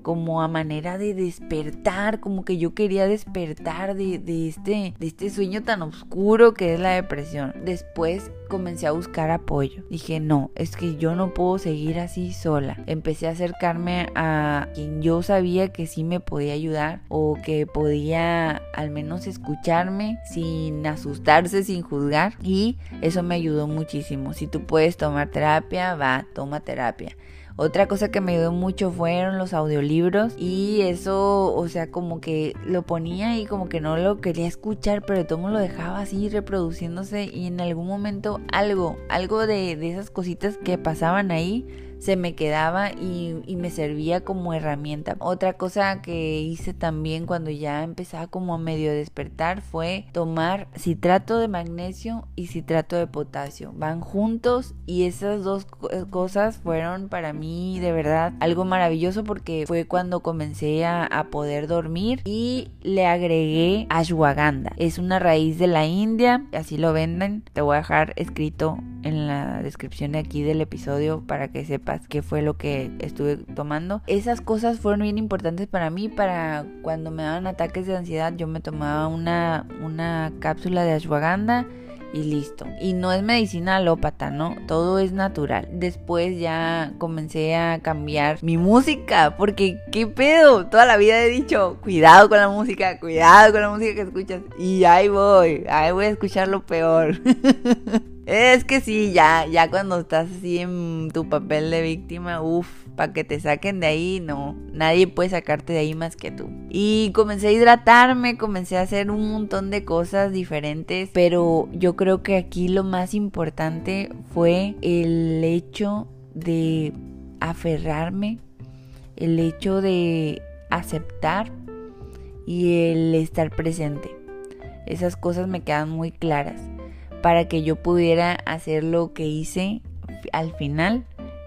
como a manera de despertar, como que yo quería despertar de, este, de este sueño tan oscuro que es la depresión. Después comencé a buscar apoyo. Dije, no, es que yo no puedo seguir así sola. Empecé a acercarme a quien yo sabía que sí me podía ayudar o que podía al menos escucharme sin asustarse, sin juzgar. Y eso me ayudó muchísimo. Si tú puedes tomar terapia, va, toma terapia. Otra cosa que me ayudó mucho fueron los audiolibros y eso, o sea, como que lo ponía y como que no lo quería escuchar, pero todo lo dejaba así reproduciéndose y en algún momento algo, algo de, de esas cositas que pasaban ahí se me quedaba y, me servía como herramienta. Otra cosa que hice también cuando ya empezaba como a medio despertar fue tomar citrato de magnesio y citrato de potasio. Van juntos y esas dos cosas fueron para mí de verdad algo maravilloso porque fue cuando comencé a, a poder dormir y le agregué ashwagandha. Es una raíz de la India, así lo venden. Te voy a dejar escrito en la descripción de aquí del episodio para que sepas que fue lo que estuve tomando. Esas cosas fueron bien importantes para mí, para cuando me daban ataques de ansiedad, yo me tomaba una, una cápsula de ashwagandha y listo. Y no es medicina alópata, ¿no? Todo es natural. Después ya comencé a cambiar mi música, porque ¿qué pedo? Toda la vida he dicho, cuidado con la música, cuidado con la música que escuchas. Y ahí voy, ahí voy a escuchar lo peor. es que sí, ya, ya cuando estás así en tu papel de víctima, uff para que te saquen de ahí, no, nadie puede sacarte de ahí más que tú. Y comencé a hidratarme, comencé a hacer un montón de cosas diferentes, pero yo creo que aquí lo más importante fue el hecho de aferrarme, el hecho de aceptar y el estar presente. Esas cosas me quedan muy claras para que yo pudiera hacer lo que hice al final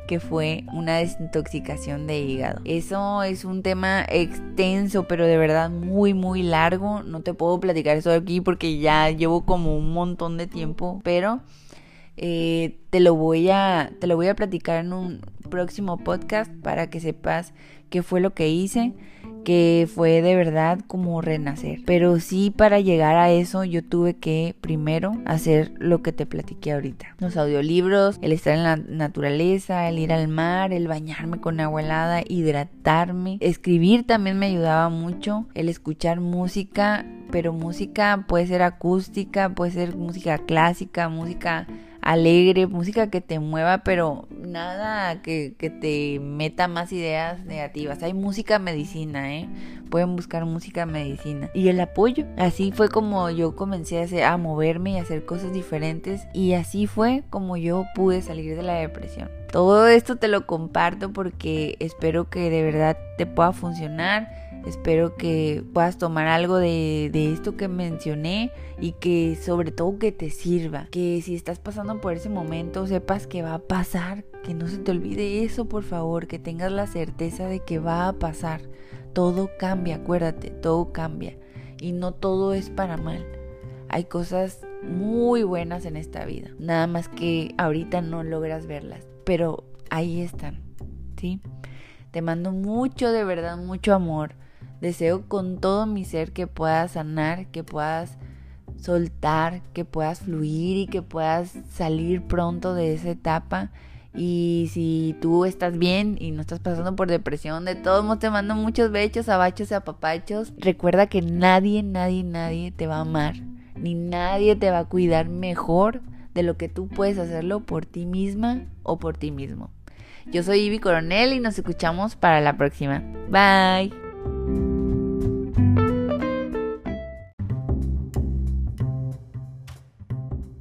que fue una desintoxicación de hígado. Eso es un tema extenso, pero de verdad muy, muy largo. No te puedo platicar eso aquí porque ya llevo como un montón de tiempo, pero eh, te lo voy a te lo voy a platicar en un próximo podcast para que sepas qué fue lo que hice que fue de verdad como renacer. Pero sí para llegar a eso yo tuve que primero hacer lo que te platiqué ahorita. Los audiolibros, el estar en la naturaleza, el ir al mar, el bañarme con agua helada, hidratarme. Escribir también me ayudaba mucho, el escuchar música, pero música puede ser acústica, puede ser música clásica, música alegre, música que te mueva, pero nada que, te meta más ideas negativas. Hay música medicina, ¿eh? Pueden buscar música medicina. Y el apoyo. Así fue como yo comencé a, hacer, a moverme y a hacer cosas diferentes. Y así fue como yo pude salir de la depresión. Todo esto te lo comparto porque espero que de verdad te pueda funcionar Espero que puedas tomar algo de, esto que mencioné y que sobre todo que te sirva. Que si estás pasando por ese momento sepas que va a pasar. Que no se te olvide eso, por favor. Que tengas la certeza de que va a pasar. Todo cambia, acuérdate, todo cambia. Y no todo es para mal. Hay cosas muy buenas en esta vida. Nada más que ahorita no logras verlas. Pero ahí están. ¿Sí? Te mando mucho, de verdad, mucho amor. Deseo con todo mi ser que puedas sanar, que puedas soltar, que puedas fluir y que puedas salir pronto de esa etapa. Y si tú estás bien y no estás pasando por depresión, de todos modos te mando muchos bechos, abachos y apapachos. Recuerda que nadie, nadie, nadie te va a amar, ni nadie te va a cuidar mejor de lo que tú puedes hacerlo por ti misma o por ti mismo. Yo soy Ivy Coronel y nos escuchamos para la próxima. Bye.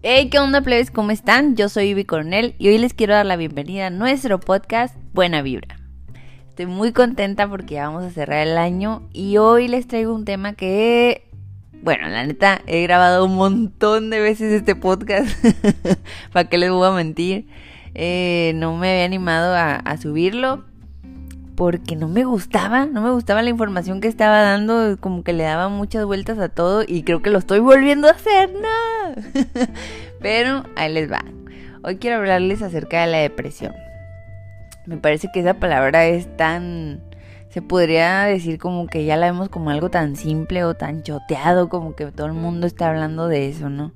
Hey, ¿qué onda, plebes? ¿Cómo están? Yo soy Ivy Coronel y hoy les quiero dar la bienvenida a nuestro podcast Buena Vibra. Estoy muy contenta porque ya vamos a cerrar el año y hoy les traigo un tema que, bueno, la neta, he grabado un montón de veces este podcast. ¿Para qué les voy a mentir? Eh, no me había animado a subirlo, porque no me gustaba, no me gustaba la información que estaba dando, como que le daba muchas vueltas a todo y creo que lo estoy volviendo a hacer, no. Pero ahí les va. Hoy quiero hablarles acerca de la depresión. Me parece que esa palabra es tan se podría decir como que ya la vemos como algo tan simple o tan choteado, como que todo el mundo está hablando de eso, ¿no?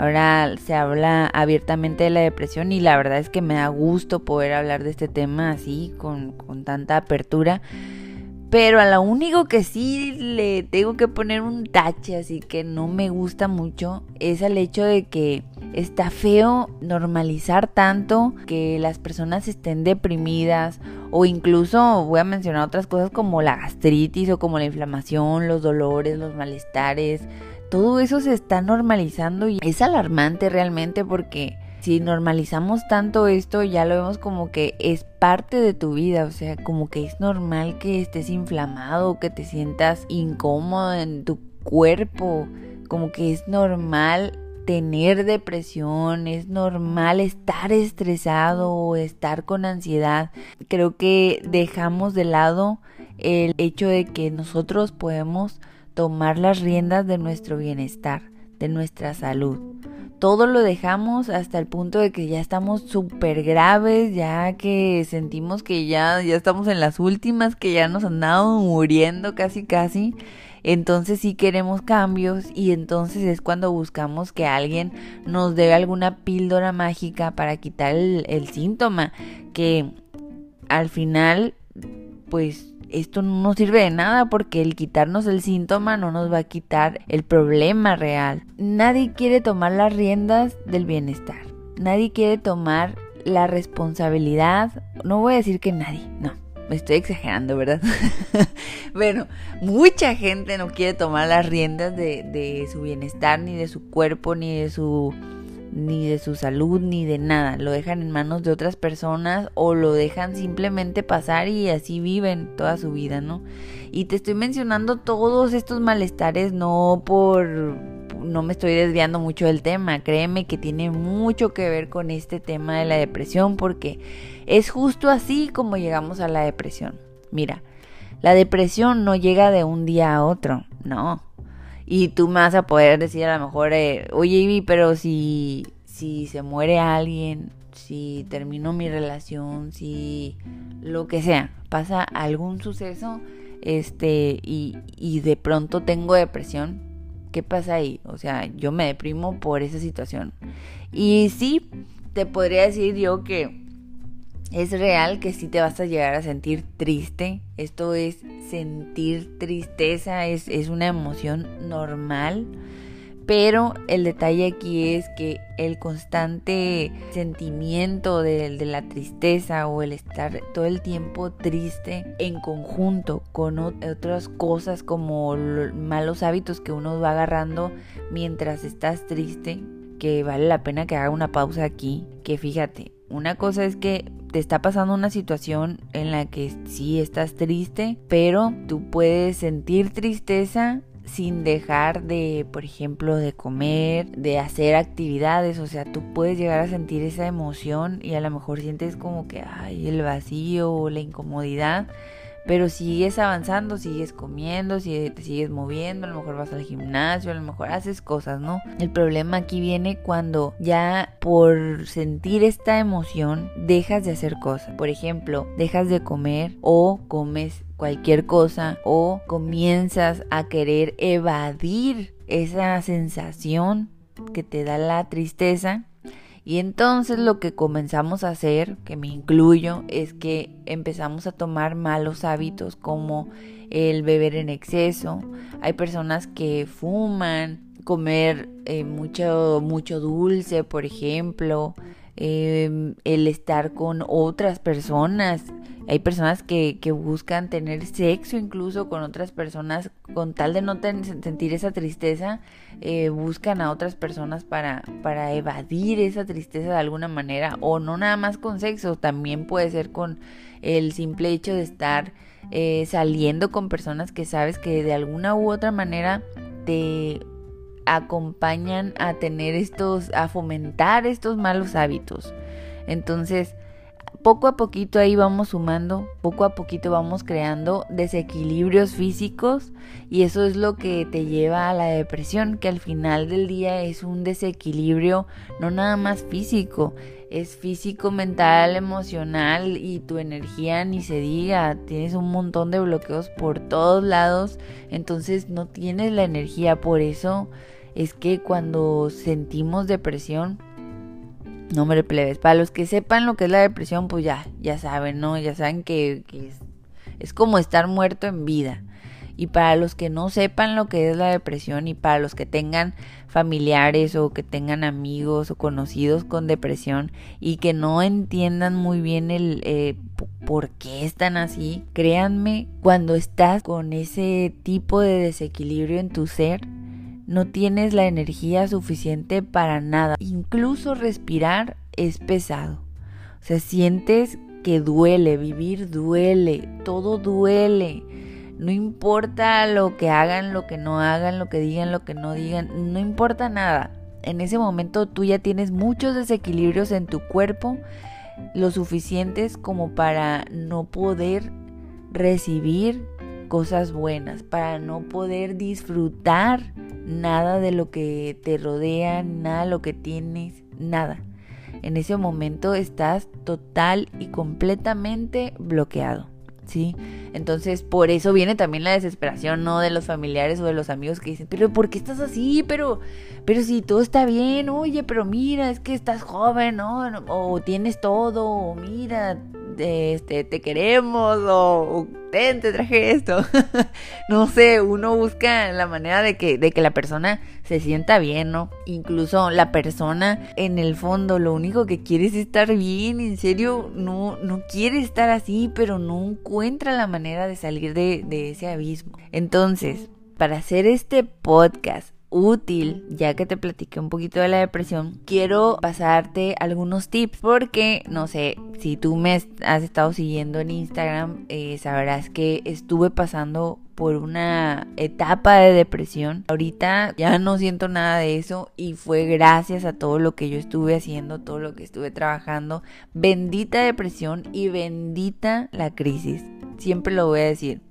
Ahora se habla abiertamente de la depresión y la verdad es que me da gusto poder hablar de este tema así, con, tanta apertura. Pero a lo único que sí le tengo que poner un tache, así que no me gusta mucho, es el hecho de que está feo normalizar tanto que las personas estén deprimidas o incluso voy a mencionar otras cosas como la gastritis o como la inflamación, los dolores, los malestares, todo eso se está normalizando y es alarmante realmente porque si normalizamos tanto esto ya lo vemos como que es parte de tu vida, o sea, como que es normal que estés inflamado, que te sientas incómodo en tu cuerpo, como que es normal tener depresión, es normal estar estresado o estar con ansiedad. Creo que dejamos de lado el hecho de que nosotros podemos tomar las riendas de nuestro bienestar, de nuestra salud. todo lo dejamos hasta el punto de que ya estamos súper graves, ya que sentimos que ya, ya estamos en las últimas, que ya nos andamos muriendo casi casi. Entonces sí queremos cambios y entonces es cuando buscamos que alguien nos dé alguna píldora mágica para quitar el síntoma, que al final pues esto no sirve de nada porque el quitarnos el síntoma no nos va a quitar el problema real. Nadie quiere tomar las riendas del bienestar. Nadie quiere tomar la responsabilidad. No voy a decir que nadie, no. Me estoy exagerando, ¿verdad? bueno, mucha gente no quiere tomar las riendas de su bienestar, ni de su cuerpo, ni de su ni de su salud, ni de nada. Lo dejan en manos de otras personas o lo dejan simplemente pasar y así viven toda su vida, ¿no? Y te estoy mencionando todos estos malestares no por... no me estoy desviando mucho del tema, créeme que tiene mucho que ver con este tema de la depresión porque es justo así como llegamos a la depresión. Mira, la depresión no llega de un día a otro, no y tú me vas a poder decir a lo mejor, eh, oye Ivy, pero si, si se muere alguien, si termino mi relación, si lo que sea, pasa algún suceso, este, y, y de pronto tengo depresión, ¿qué pasa ahí? O sea, yo me deprimo por esa situación. Y sí, te podría decir yo que es real que sí te vas a llegar a sentir triste. Esto es sentir tristeza, es, una emoción normal. Pero el detalle aquí es que el constante sentimiento de, de, la tristeza o el estar todo el tiempo triste en conjunto con otras cosas como malos hábitos que uno va agarrando mientras estás triste, que vale la pena que haga una pausa aquí, que fíjate, una cosa es que te está pasando una situación en la que sí estás triste, pero tú puedes sentir tristeza sin dejar de, por ejemplo, de comer, de hacer actividades, o sea, tú puedes llegar a sentir esa emoción y a lo mejor sientes como que, ay, el vacío o la incomodidad, pero sigues avanzando, sigues comiendo, te sigues moviendo, a lo mejor vas al gimnasio, a lo mejor haces cosas, ¿no? El problema aquí viene cuando ya por sentir esta emoción dejas de hacer cosas. Por ejemplo, dejas de comer o comes cualquier cosa o comienzas a querer evadir esa sensación que te da la tristeza y entonces lo que comenzamos a hacer, que me incluyo, es que empezamos a tomar malos hábitos como el beber en exceso. Hay personas que fuman, comer eh, mucho, mucho dulce, por ejemplo, em, el estar con otras personas. Hay personas que, que, buscan tener sexo incluso con otras personas con tal de no sentir esa tristeza eh, buscan a otras personas para, para evadir esa tristeza de alguna manera o no nada más con sexo, también puede ser con el simple hecho de estar eh, saliendo con personas que sabes que de alguna u otra manera te acompañan a tener estos, a fomentar estos malos hábitos. Entonces, poco a poquito ahí vamos sumando, poco a poquito vamos creando desequilibrios físicos y eso es lo que te lleva a la depresión, que al final del día es un desequilibrio no nada más físico, es físico, mental, emocional y tu energía ni se diga, tienes un montón de bloqueos por todos lados, entonces no tienes la energía, por eso es que cuando sentimos depresión, no me plebes. Para los que sepan lo que es la depresión, pues ya, ya saben, ¿no? Ya saben que, es, es, como estar muerto en vida. Y para los que no sepan lo que es la depresión y para los que tengan familiares o que tengan amigos o conocidos con depresión y que no entiendan muy bien el eh, por qué están así, créanme, cuando estás con ese tipo de desequilibrio en tu ser, no tienes la energía suficiente para nada. Incluso respirar es pesado. O sea, sientes que duele, vivir duele, todo duele. No importa lo que hagan, lo que no hagan, lo que digan, lo que no digan, no importa nada. En ese momento tú ya tienes muchos desequilibrios en tu cuerpo, lo suficientes como para no poder recibir cosas buenas, para no poder disfrutar nada de lo que te rodea, nada de lo que tienes, nada. En ese momento estás total y completamente bloqueado. ¿sí? Entonces, por eso viene también la desesperación, ¿no? De los familiares o de los amigos que dicen, pero ¿por qué estás así? Pero, pero si todo está bien, oye, pero mira, es que estás joven, ¿no? O tienes todo, o mira, este, te queremos o, te traje esto. no sé, uno busca la manera de que, de que la persona se sienta bien, ¿no? Incluso la persona en el fondo lo único que quiere es estar bien, en serio, no, no quiere estar así, pero no encuentra la manera de salir de, de ese abismo. Entonces, para hacer este podcast útil, ya que te platiqué un poquito de la depresión, quiero pasarte algunos tips porque, no sé, si tú me has estado siguiendo en Instagram, eh, sabrás que estuve pasando por una etapa de depresión. Ahorita ya no siento nada de eso y fue gracias a todo lo que yo estuve haciendo, todo lo que estuve trabajando. Bendita depresión y bendita la crisis. Siempre lo voy a decir.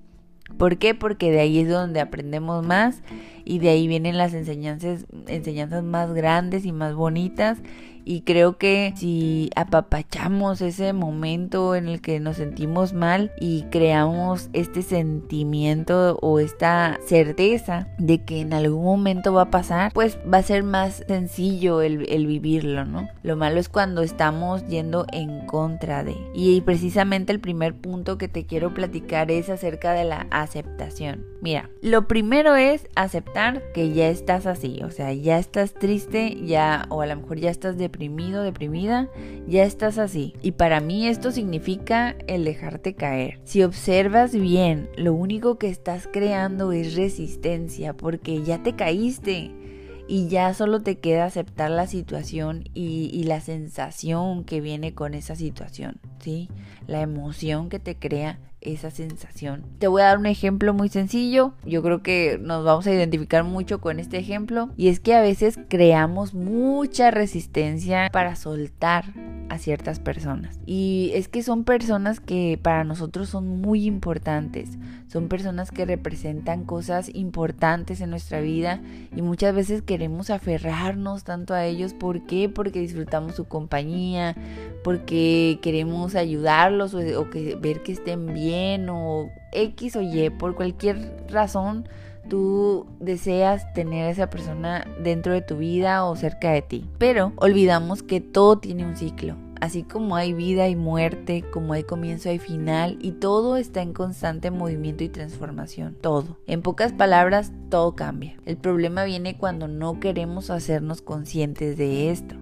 ¿Por qué? Porque de ahí es donde aprendemos más y de ahí vienen las enseñanzas, enseñanzas más grandes y más bonitas y creo que si apapachamos ese momento en el que nos sentimos mal y creamos este sentimiento o esta certeza de que en algún momento va a pasar, pues va a ser más sencillo el, vivirlo, ¿no? Lo malo es cuando estamos yendo en contra de. Y precisamente el primer punto que te quiero platicar es acerca de la aceptación. Mira, lo primero es aceptar que ya estás así, o sea, ya estás triste, ya, o a lo mejor ya estás deprimido deprimido, deprimida, ya estás así. Y para mí esto significa el dejarte caer. Si observas bien, lo único que estás creando es resistencia porque ya te caíste y ya solo te queda aceptar la situación y, y, la sensación que viene con esa situación, ¿sí? La emoción que te crea esa sensación. Te voy a dar un ejemplo muy sencillo. Yo creo que nos vamos a identificar mucho con este ejemplo. Y es que a veces creamos mucha resistencia para soltar a ciertas personas. Y es que son personas que para nosotros son muy importantes. Son personas que representan cosas importantes en nuestra vida y muchas veces queremos aferrarnos tanto a ellos. ¿Por qué? Porque disfrutamos su compañía, porque queremos ayudarlos o, que, ver que estén bien o X o Y, por cualquier razón tú deseas tener a esa persona dentro de tu vida o cerca de ti. Pero olvidamos que todo tiene un ciclo. Así como hay vida y muerte, como hay comienzo y final, y todo está en constante movimiento y transformación. Todo. En pocas palabras, todo cambia. El problema viene cuando no queremos hacernos conscientes de esto.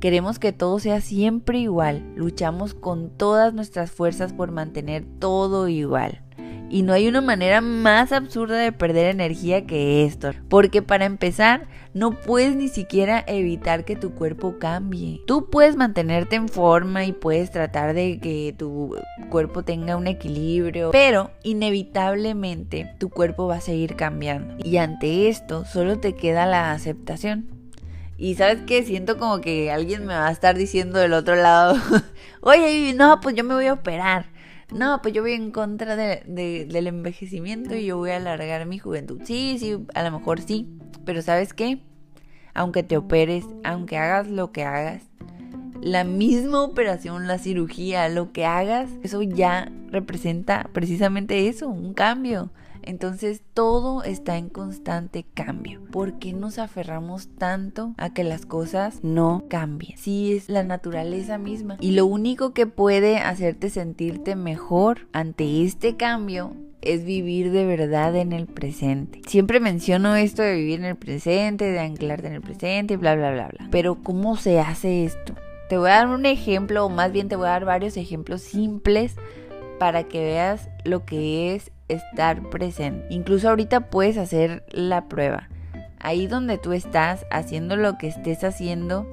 Queremos que todo sea siempre igual. Luchamos con todas nuestras fuerzas por mantener todo igual. Y no hay una manera más absurda de perder energía que esto. Porque para empezar, no puedes ni siquiera evitar que tu cuerpo cambie. Tú puedes mantenerte en forma y puedes tratar de que tu cuerpo tenga un equilibrio. Pero inevitablemente tu cuerpo va a seguir cambiando. Y ante esto solo te queda la aceptación. Y sabes qué, siento como que alguien me va a estar diciendo del otro lado, oye, no, pues yo me voy a operar no, pues yo voy en contra del envejecimiento y yo voy a alargar mi juventud. Sí, sí, a lo mejor sí, pero ¿sabes qué? Aunque te operes, aunque hagas lo que hagas, la misma operación, la cirugía, lo que hagas, eso ya representa precisamente eso, un cambio. Entonces todo está en constante cambio. ¿Por qué nos aferramos tanto a que las cosas no cambien? Si es la naturaleza misma. Y lo único que puede hacerte sentirte mejor ante este cambio es vivir de verdad en el presente. Siempre menciono esto de vivir en el presente, de anclarte en el presente, bla, bla, bla, bla. Pero ¿cómo se hace esto? Te voy a dar un ejemplo, o más bien te voy a dar varios ejemplos simples para que veas lo que es estar presente. Incluso ahorita puedes hacer la prueba. Ahí donde tú estás haciendo lo que estés haciendo,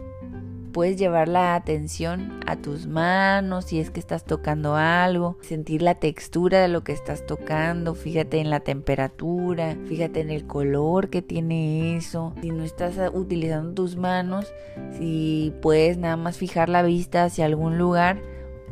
puedes llevar la atención a tus manos si es que estás tocando algo, sentir la textura de lo que estás tocando, fíjate en la temperatura, fíjate en el color que tiene eso. Si no estás utilizando tus manos, si puedes nada más fijar la vista hacia algún lugar,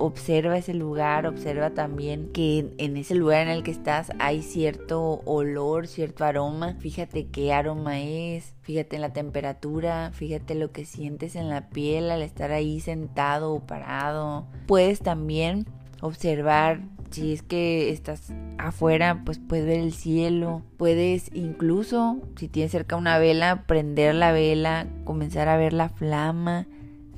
observa ese lugar, observa también que en ese lugar en el que estás hay cierto olor, cierto aroma. Fíjate qué aroma es, fíjate en la temperatura, fíjate lo que sientes en la piel al estar ahí sentado o parado. Puedes también observar si es que estás afuera, pues puedes ver el cielo. Puedes incluso, si tienes cerca una vela, prender la vela, comenzar a ver la flama.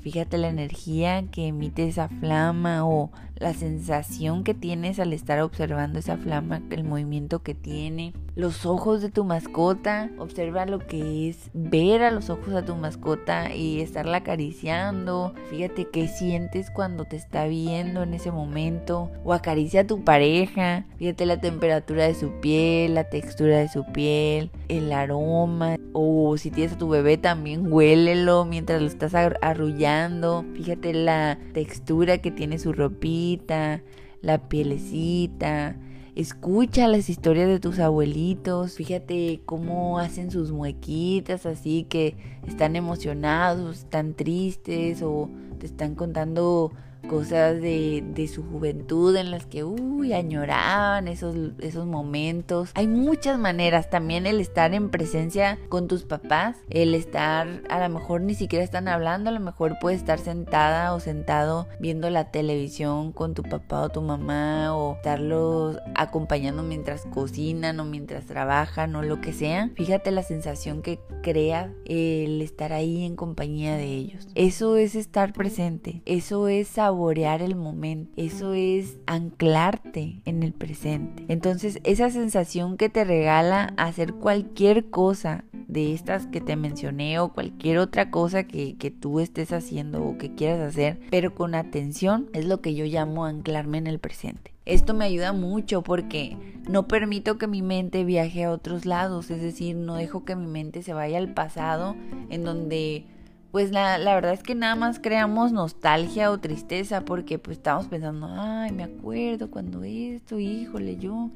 Fíjate la energía que emite esa flama o la sensación que tienes al estar observando esa flama, el movimiento que tiene los ojos de tu mascota, observa lo que es ver a los ojos a tu mascota y estarla acariciando. Fíjate qué sientes cuando te está viendo en ese momento o acaricia a tu pareja. Fíjate la temperatura de su piel, la textura de su piel, el aroma o si tienes a tu bebé también huélelo mientras lo estás arrullando. Fíjate la textura que tiene su ropita, la pielecita Escucha las historias de tus abuelitos, fíjate cómo hacen sus muequitas así que están emocionados, están tristes o te están contando cosas de, de, su juventud en las que, uy, añoraban esos, esos momentos. Hay muchas maneras, también el estar en presencia con tus papás, el estar, a lo mejor ni siquiera están hablando, a lo mejor puedes estar sentada o sentado viendo la televisión con tu papá o tu mamá o estarlos acompañando mientras cocinan o mientras trabajan o lo que sea. Fíjate la sensación que crea el estar ahí en compañía de ellos. Eso es estar presente, eso es saber saborear el momento, eso es anclarte en el presente. Entonces esa sensación que te regala hacer cualquier cosa de estas que te mencioné o cualquier otra cosa que, que tú estés haciendo o que quieras hacer, pero con atención, es lo que yo llamo anclarme en el presente. Esto me ayuda mucho porque no permito que mi mente viaje a otros lados, es decir, no dejo que mi mente se vaya al pasado en donde pues la, la, verdad es que nada más creamos nostalgia o tristeza porque pues estamos pensando, ay, me acuerdo cuando esto, híjole, yo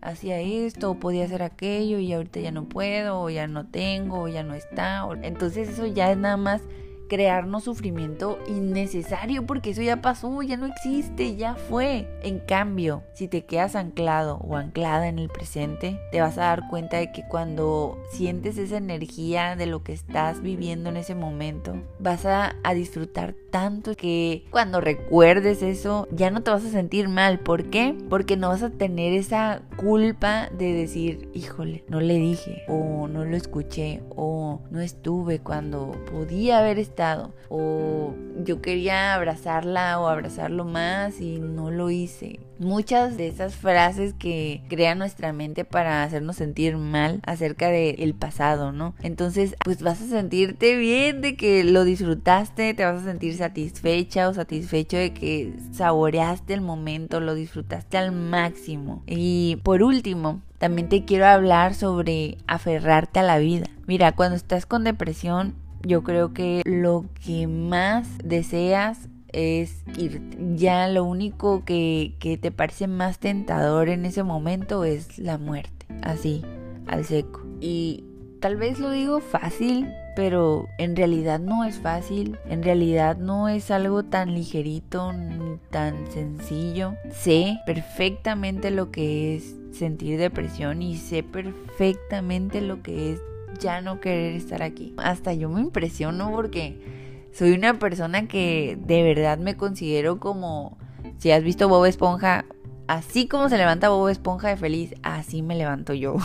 hacía esto o podía hacer aquello y ahorita ya no puedo o ya no tengo o ya no está. Entonces eso ya es nada más crearnos sufrimiento innecesario porque eso ya pasó, ya no existe, ya fue. En cambio, si te quedas anclado o anclada en el presente, te vas a dar cuenta de que cuando sientes esa energía de lo que estás viviendo en ese momento, vas a, disfrutar tanto que cuando recuerdes eso ya no te vas a sentir mal. ¿Por qué? Porque no vas a tener esa culpa de decir, híjole, no le dije o no lo escuché o no estuve cuando podía haber estado o yo quería abrazarla o abrazarlo más y no lo hice. Muchas de esas frases que crean nuestra mente para hacernos sentir mal acerca del pasado, ¿no? Entonces, pues vas a sentirte bien de que lo disfrutaste, te vas a sentir satisfecha o satisfecho de que saboreaste el momento, lo disfrutaste al máximo. Y por último, también te quiero hablar sobre aferrarte a la vida. Mira, cuando estás con depresión, yo creo que lo que más deseas es irte. Ya lo único que, que te parece más tentador en ese momento es la muerte, así, al seco. Y tal vez lo digo fácil, pero en realidad no es fácil, en realidad no es algo tan ligerito ni tan sencillo. Sé perfectamente lo que es sentir depresión y sé perfectamente lo que es ya no querer estar aquí. Hasta yo me impresiono porque soy una persona que de verdad me considero como, si has visto Bob Esponja, así como se levanta Bob Esponja de feliz, así me levanto yo.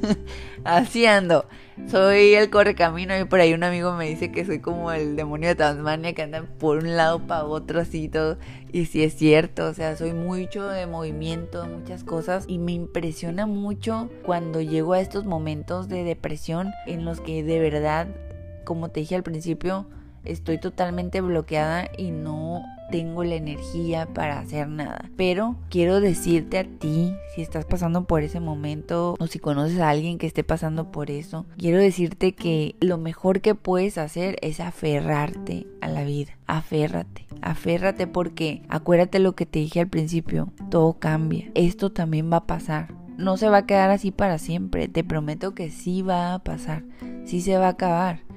así ando. Soy el correcamino y por ahí un amigo me dice que soy como el demonio de Tasmania que anda por un lado para otro así todo. Y sí es cierto, o sea, soy mucho de movimiento, de muchas cosas y me impresiona mucho cuando llego a estos momentos de depresión en los que de verdad, como te dije al principio, estoy totalmente bloqueada y no tengo la energía para hacer nada. Pero quiero decirte a ti, si estás pasando por ese momento o si conoces a alguien que esté pasando por eso, quiero decirte que lo mejor que puedes hacer es aferrarte a la vida. Aférrate, aférrate porque acuérdate lo que te dije al principio, todo cambia. Esto también va a pasar. No se va a quedar así para siempre, te prometo que sí va a pasar, sí se va a acabar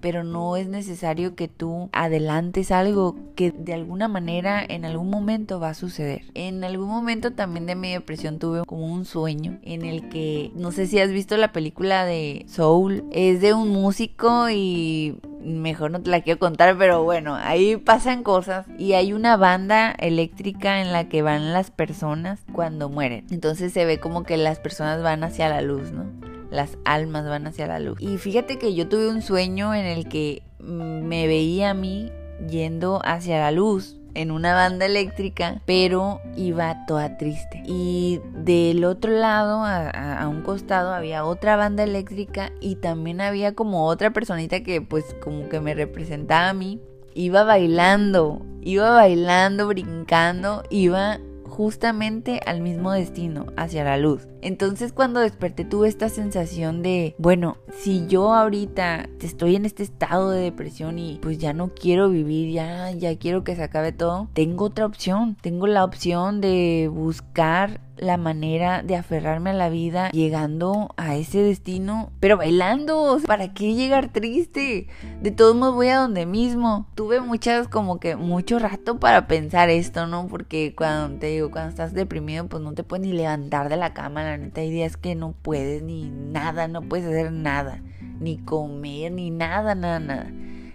pero no es necesario que tú adelantes algo que de alguna manera en algún momento va a suceder. En algún momento también de mi depresión tuve como un sueño en el que, no sé si has visto la película de Soul, es de un músico y mejor no te la quiero contar, pero bueno, ahí pasan cosas y hay una banda eléctrica en la que van las personas cuando mueren. Entonces se ve como que las personas van hacia la luz, ¿no? Las almas van hacia la luz. Y fíjate que yo tuve un sueño en el que me veía a mí yendo hacia la luz en una banda eléctrica, pero iba toda triste. Y del otro lado, a, un costado, había otra banda eléctrica y también había como otra personita que pues como que me representaba a mí. Iba bailando, iba bailando, brincando, iba justamente al mismo destino, hacia la luz. Entonces cuando desperté tuve esta sensación de, bueno, si yo ahorita estoy en este estado de depresión y pues ya no quiero vivir, ya, ya quiero que se acabe todo, tengo otra opción, tengo la opción de buscar la manera de aferrarme a la vida llegando a ese destino, pero bailando. ¿Para qué llegar triste? De todos modos voy a donde mismo. Tuve muchas como que mucho rato para pensar esto, ¿no? Porque cuando te digo, cuando estás deprimido, pues no te puedes ni levantar de la cama la neta hay días que no puedes ni nada, no puedes hacer nada, ni comer, ni nada, nada, nada.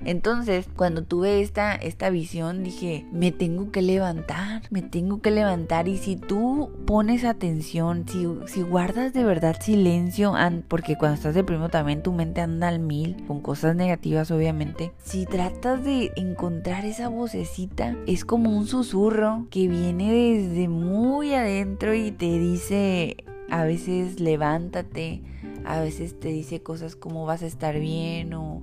Entonces, cuando tuve esta, esta visión, dije, me tengo que levantar, me tengo que levantar. Y si tú pones atención, si, si guardas de verdad silencio, porque cuando estás deprimido también tu mente anda al mil, con cosas negativas obviamente, si tratas de encontrar esa vocecita, es como un susurro que viene desde muy adentro y te dice, a veces levántate, a veces te dice cosas como vas a estar bien o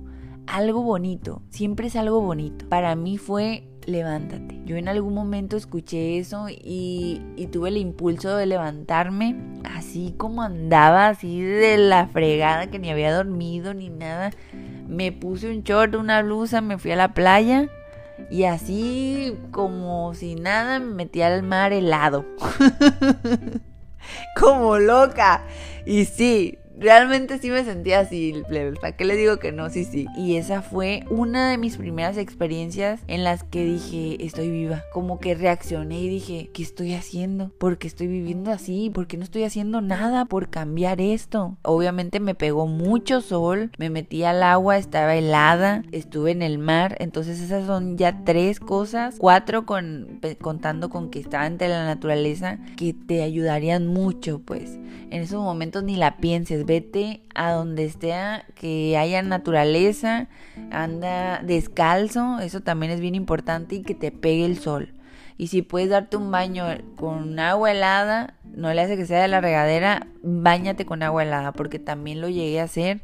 algo bonito, siempre es algo bonito. Para mí fue levántate. Yo en algún momento escuché eso y, tuve el impulso de levantarme, así como andaba, así de la fregada que ni había dormido ni nada. Me puse un short, una blusa, me fui a la playa y así como si nada me metí al mar helado. como loca. Y sí, realmente sí me sentía así, ¿Para qué le digo que no? Sí, sí. Y esa fue una de mis primeras experiencias en las que dije, estoy viva. Como que reaccioné y dije, ¿qué estoy haciendo? ¿Por qué estoy viviendo así? ¿Por qué no estoy haciendo nada por cambiar esto? Obviamente me pegó mucho sol, me metí al agua, estaba helada, estuve en el mar. Entonces esas son ya tres cosas, cuatro con, contando con que estaba entre la naturaleza, que te ayudarían mucho, pues. En esos momentos ni la pienses, vete a donde esté, que haya naturaleza, anda descalzo, eso también es bien importante y que te pegue el sol. Y si puedes darte un baño con agua helada, no le hace que sea de la regadera, bañate con agua helada, porque también lo llegué a hacer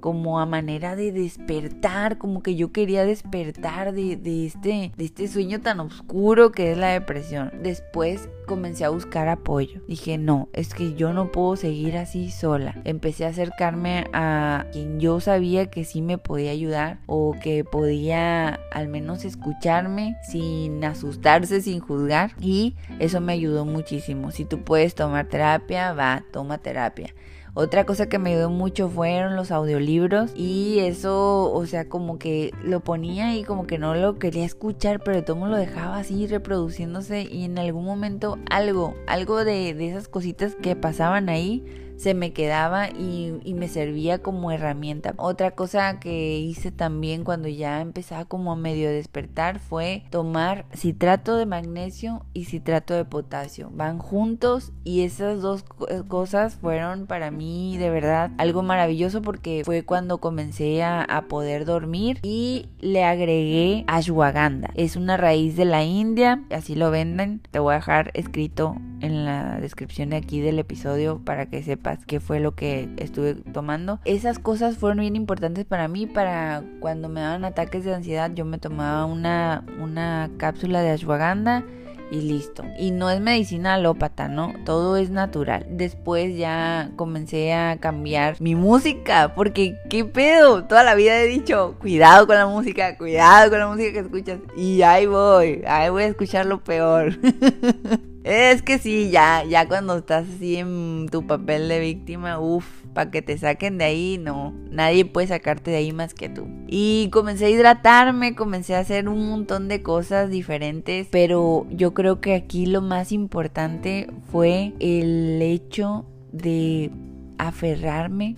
como a manera de despertar, como que yo quería despertar de, este, de este sueño tan oscuro que es la depresión. Después comencé a buscar apoyo. Dije, no, es que yo no puedo seguir así sola. Empecé a acercarme a quien yo sabía que sí me podía ayudar o que podía al menos escucharme sin asustarse, sin juzgar. Y eso me ayudó muchísimo. Si tú puedes tomar terapia, va, toma terapia. Otra cosa que me ayudó mucho fueron los audiolibros y eso, o sea, como que lo ponía y como que no lo quería escuchar, pero todo lo dejaba así reproduciéndose y en algún momento algo, algo de, de esas cositas que pasaban ahí se me quedaba y, me servía como herramienta. Otra cosa que hice también cuando ya empezaba como a medio despertar fue tomar citrato de magnesio y citrato de potasio. Van juntos y esas dos cosas fueron para mí de verdad algo maravilloso porque fue cuando comencé a, a poder dormir y le agregué ashwagandha. Es una raíz de la India, así lo venden. Te voy a dejar escrito en la descripción de aquí del episodio para que sepas qué fue lo que estuve tomando. Esas cosas fueron bien importantes para mí, para cuando me daban ataques de ansiedad yo me tomaba una, una cápsula de ashwagandha y listo. Y no es medicina alópata, ¿no? Todo es natural. Después ya comencé a cambiar mi música, porque ¿qué pedo? Toda la vida he dicho, cuidado con la música, cuidado con la música que escuchas. Y ahí voy, ahí voy a escuchar lo peor. Es que sí, ya, ya cuando estás así en tu papel de víctima, uff, para que te saquen de ahí, no, nadie puede sacarte de ahí más que tú. Y comencé a hidratarme, comencé a hacer un montón de cosas diferentes, pero yo creo que aquí lo más importante fue el hecho de aferrarme,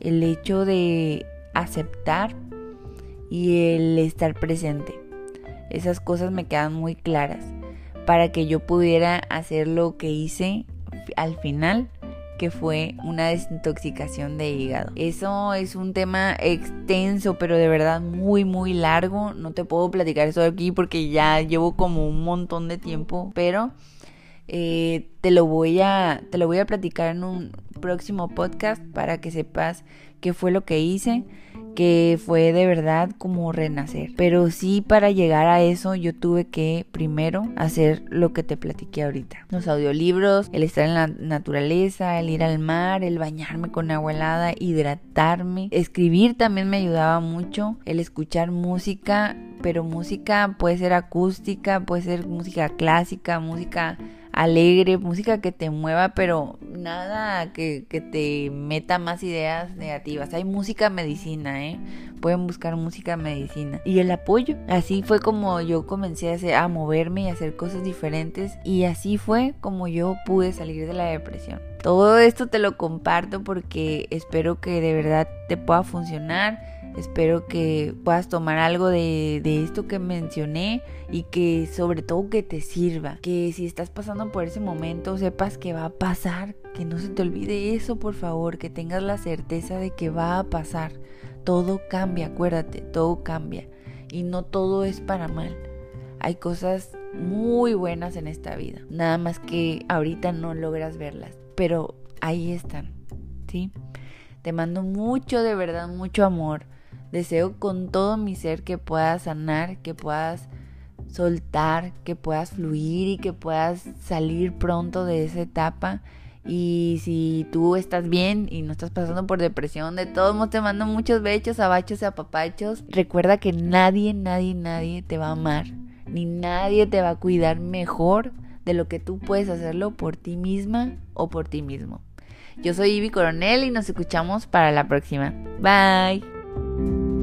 el hecho de aceptar y el estar presente. Esas cosas me quedan muy claras para que yo pudiera hacer lo que hice al final que fue una desintoxicación de hígado. Eso es un tema extenso, pero de verdad muy, muy largo. No te puedo platicar eso aquí porque ya llevo como un montón de tiempo, pero eh, te, lo voy a, te lo voy a platicar en un próximo podcast para que sepas qué fue lo que hice que fue de verdad como renacer. Pero sí para llegar a eso yo tuve que primero hacer lo que te platiqué ahorita. Los audiolibros, el estar en la naturaleza, el ir al mar, el bañarme con agua helada, hidratarme. Escribir también me ayudaba mucho. El escuchar música, pero música puede ser acústica, puede ser música clásica, música alegre, música que te mueva, pero nada que, que, te meta más ideas negativas. Hay música medicina, ¿eh? Pueden buscar música medicina. Y el apoyo. Así fue como yo comencé a, a moverme y a hacer cosas diferentes. Y así fue como yo pude salir de la depresión. Todo esto te lo comparto porque espero que de verdad te pueda funcionar Espero que puedas tomar algo de, esto que mencioné y que sobre todo que te sirva. Que si estás pasando por ese momento sepas que va a pasar. Que no se te olvide eso, por favor. Que tengas la certeza de que va a pasar. Todo cambia, acuérdate, todo cambia. Y no todo es para mal. Hay cosas muy buenas en esta vida. Nada más que ahorita no logras verlas. Pero ahí están. ¿Sí? Te mando mucho, de verdad, mucho amor Deseo con todo mi ser que puedas sanar, que puedas soltar, que puedas fluir y que puedas salir pronto de esa etapa. Y si tú estás bien y no estás pasando por depresión, de todos modos te mando muchos bechos, abachos y apapachos. Recuerda que nadie, nadie, nadie te va a amar, ni nadie te va a cuidar mejor de lo que tú puedes hacerlo por ti misma o por ti mismo. Yo soy Ivy Coronel y nos escuchamos para la próxima. Bye. thank you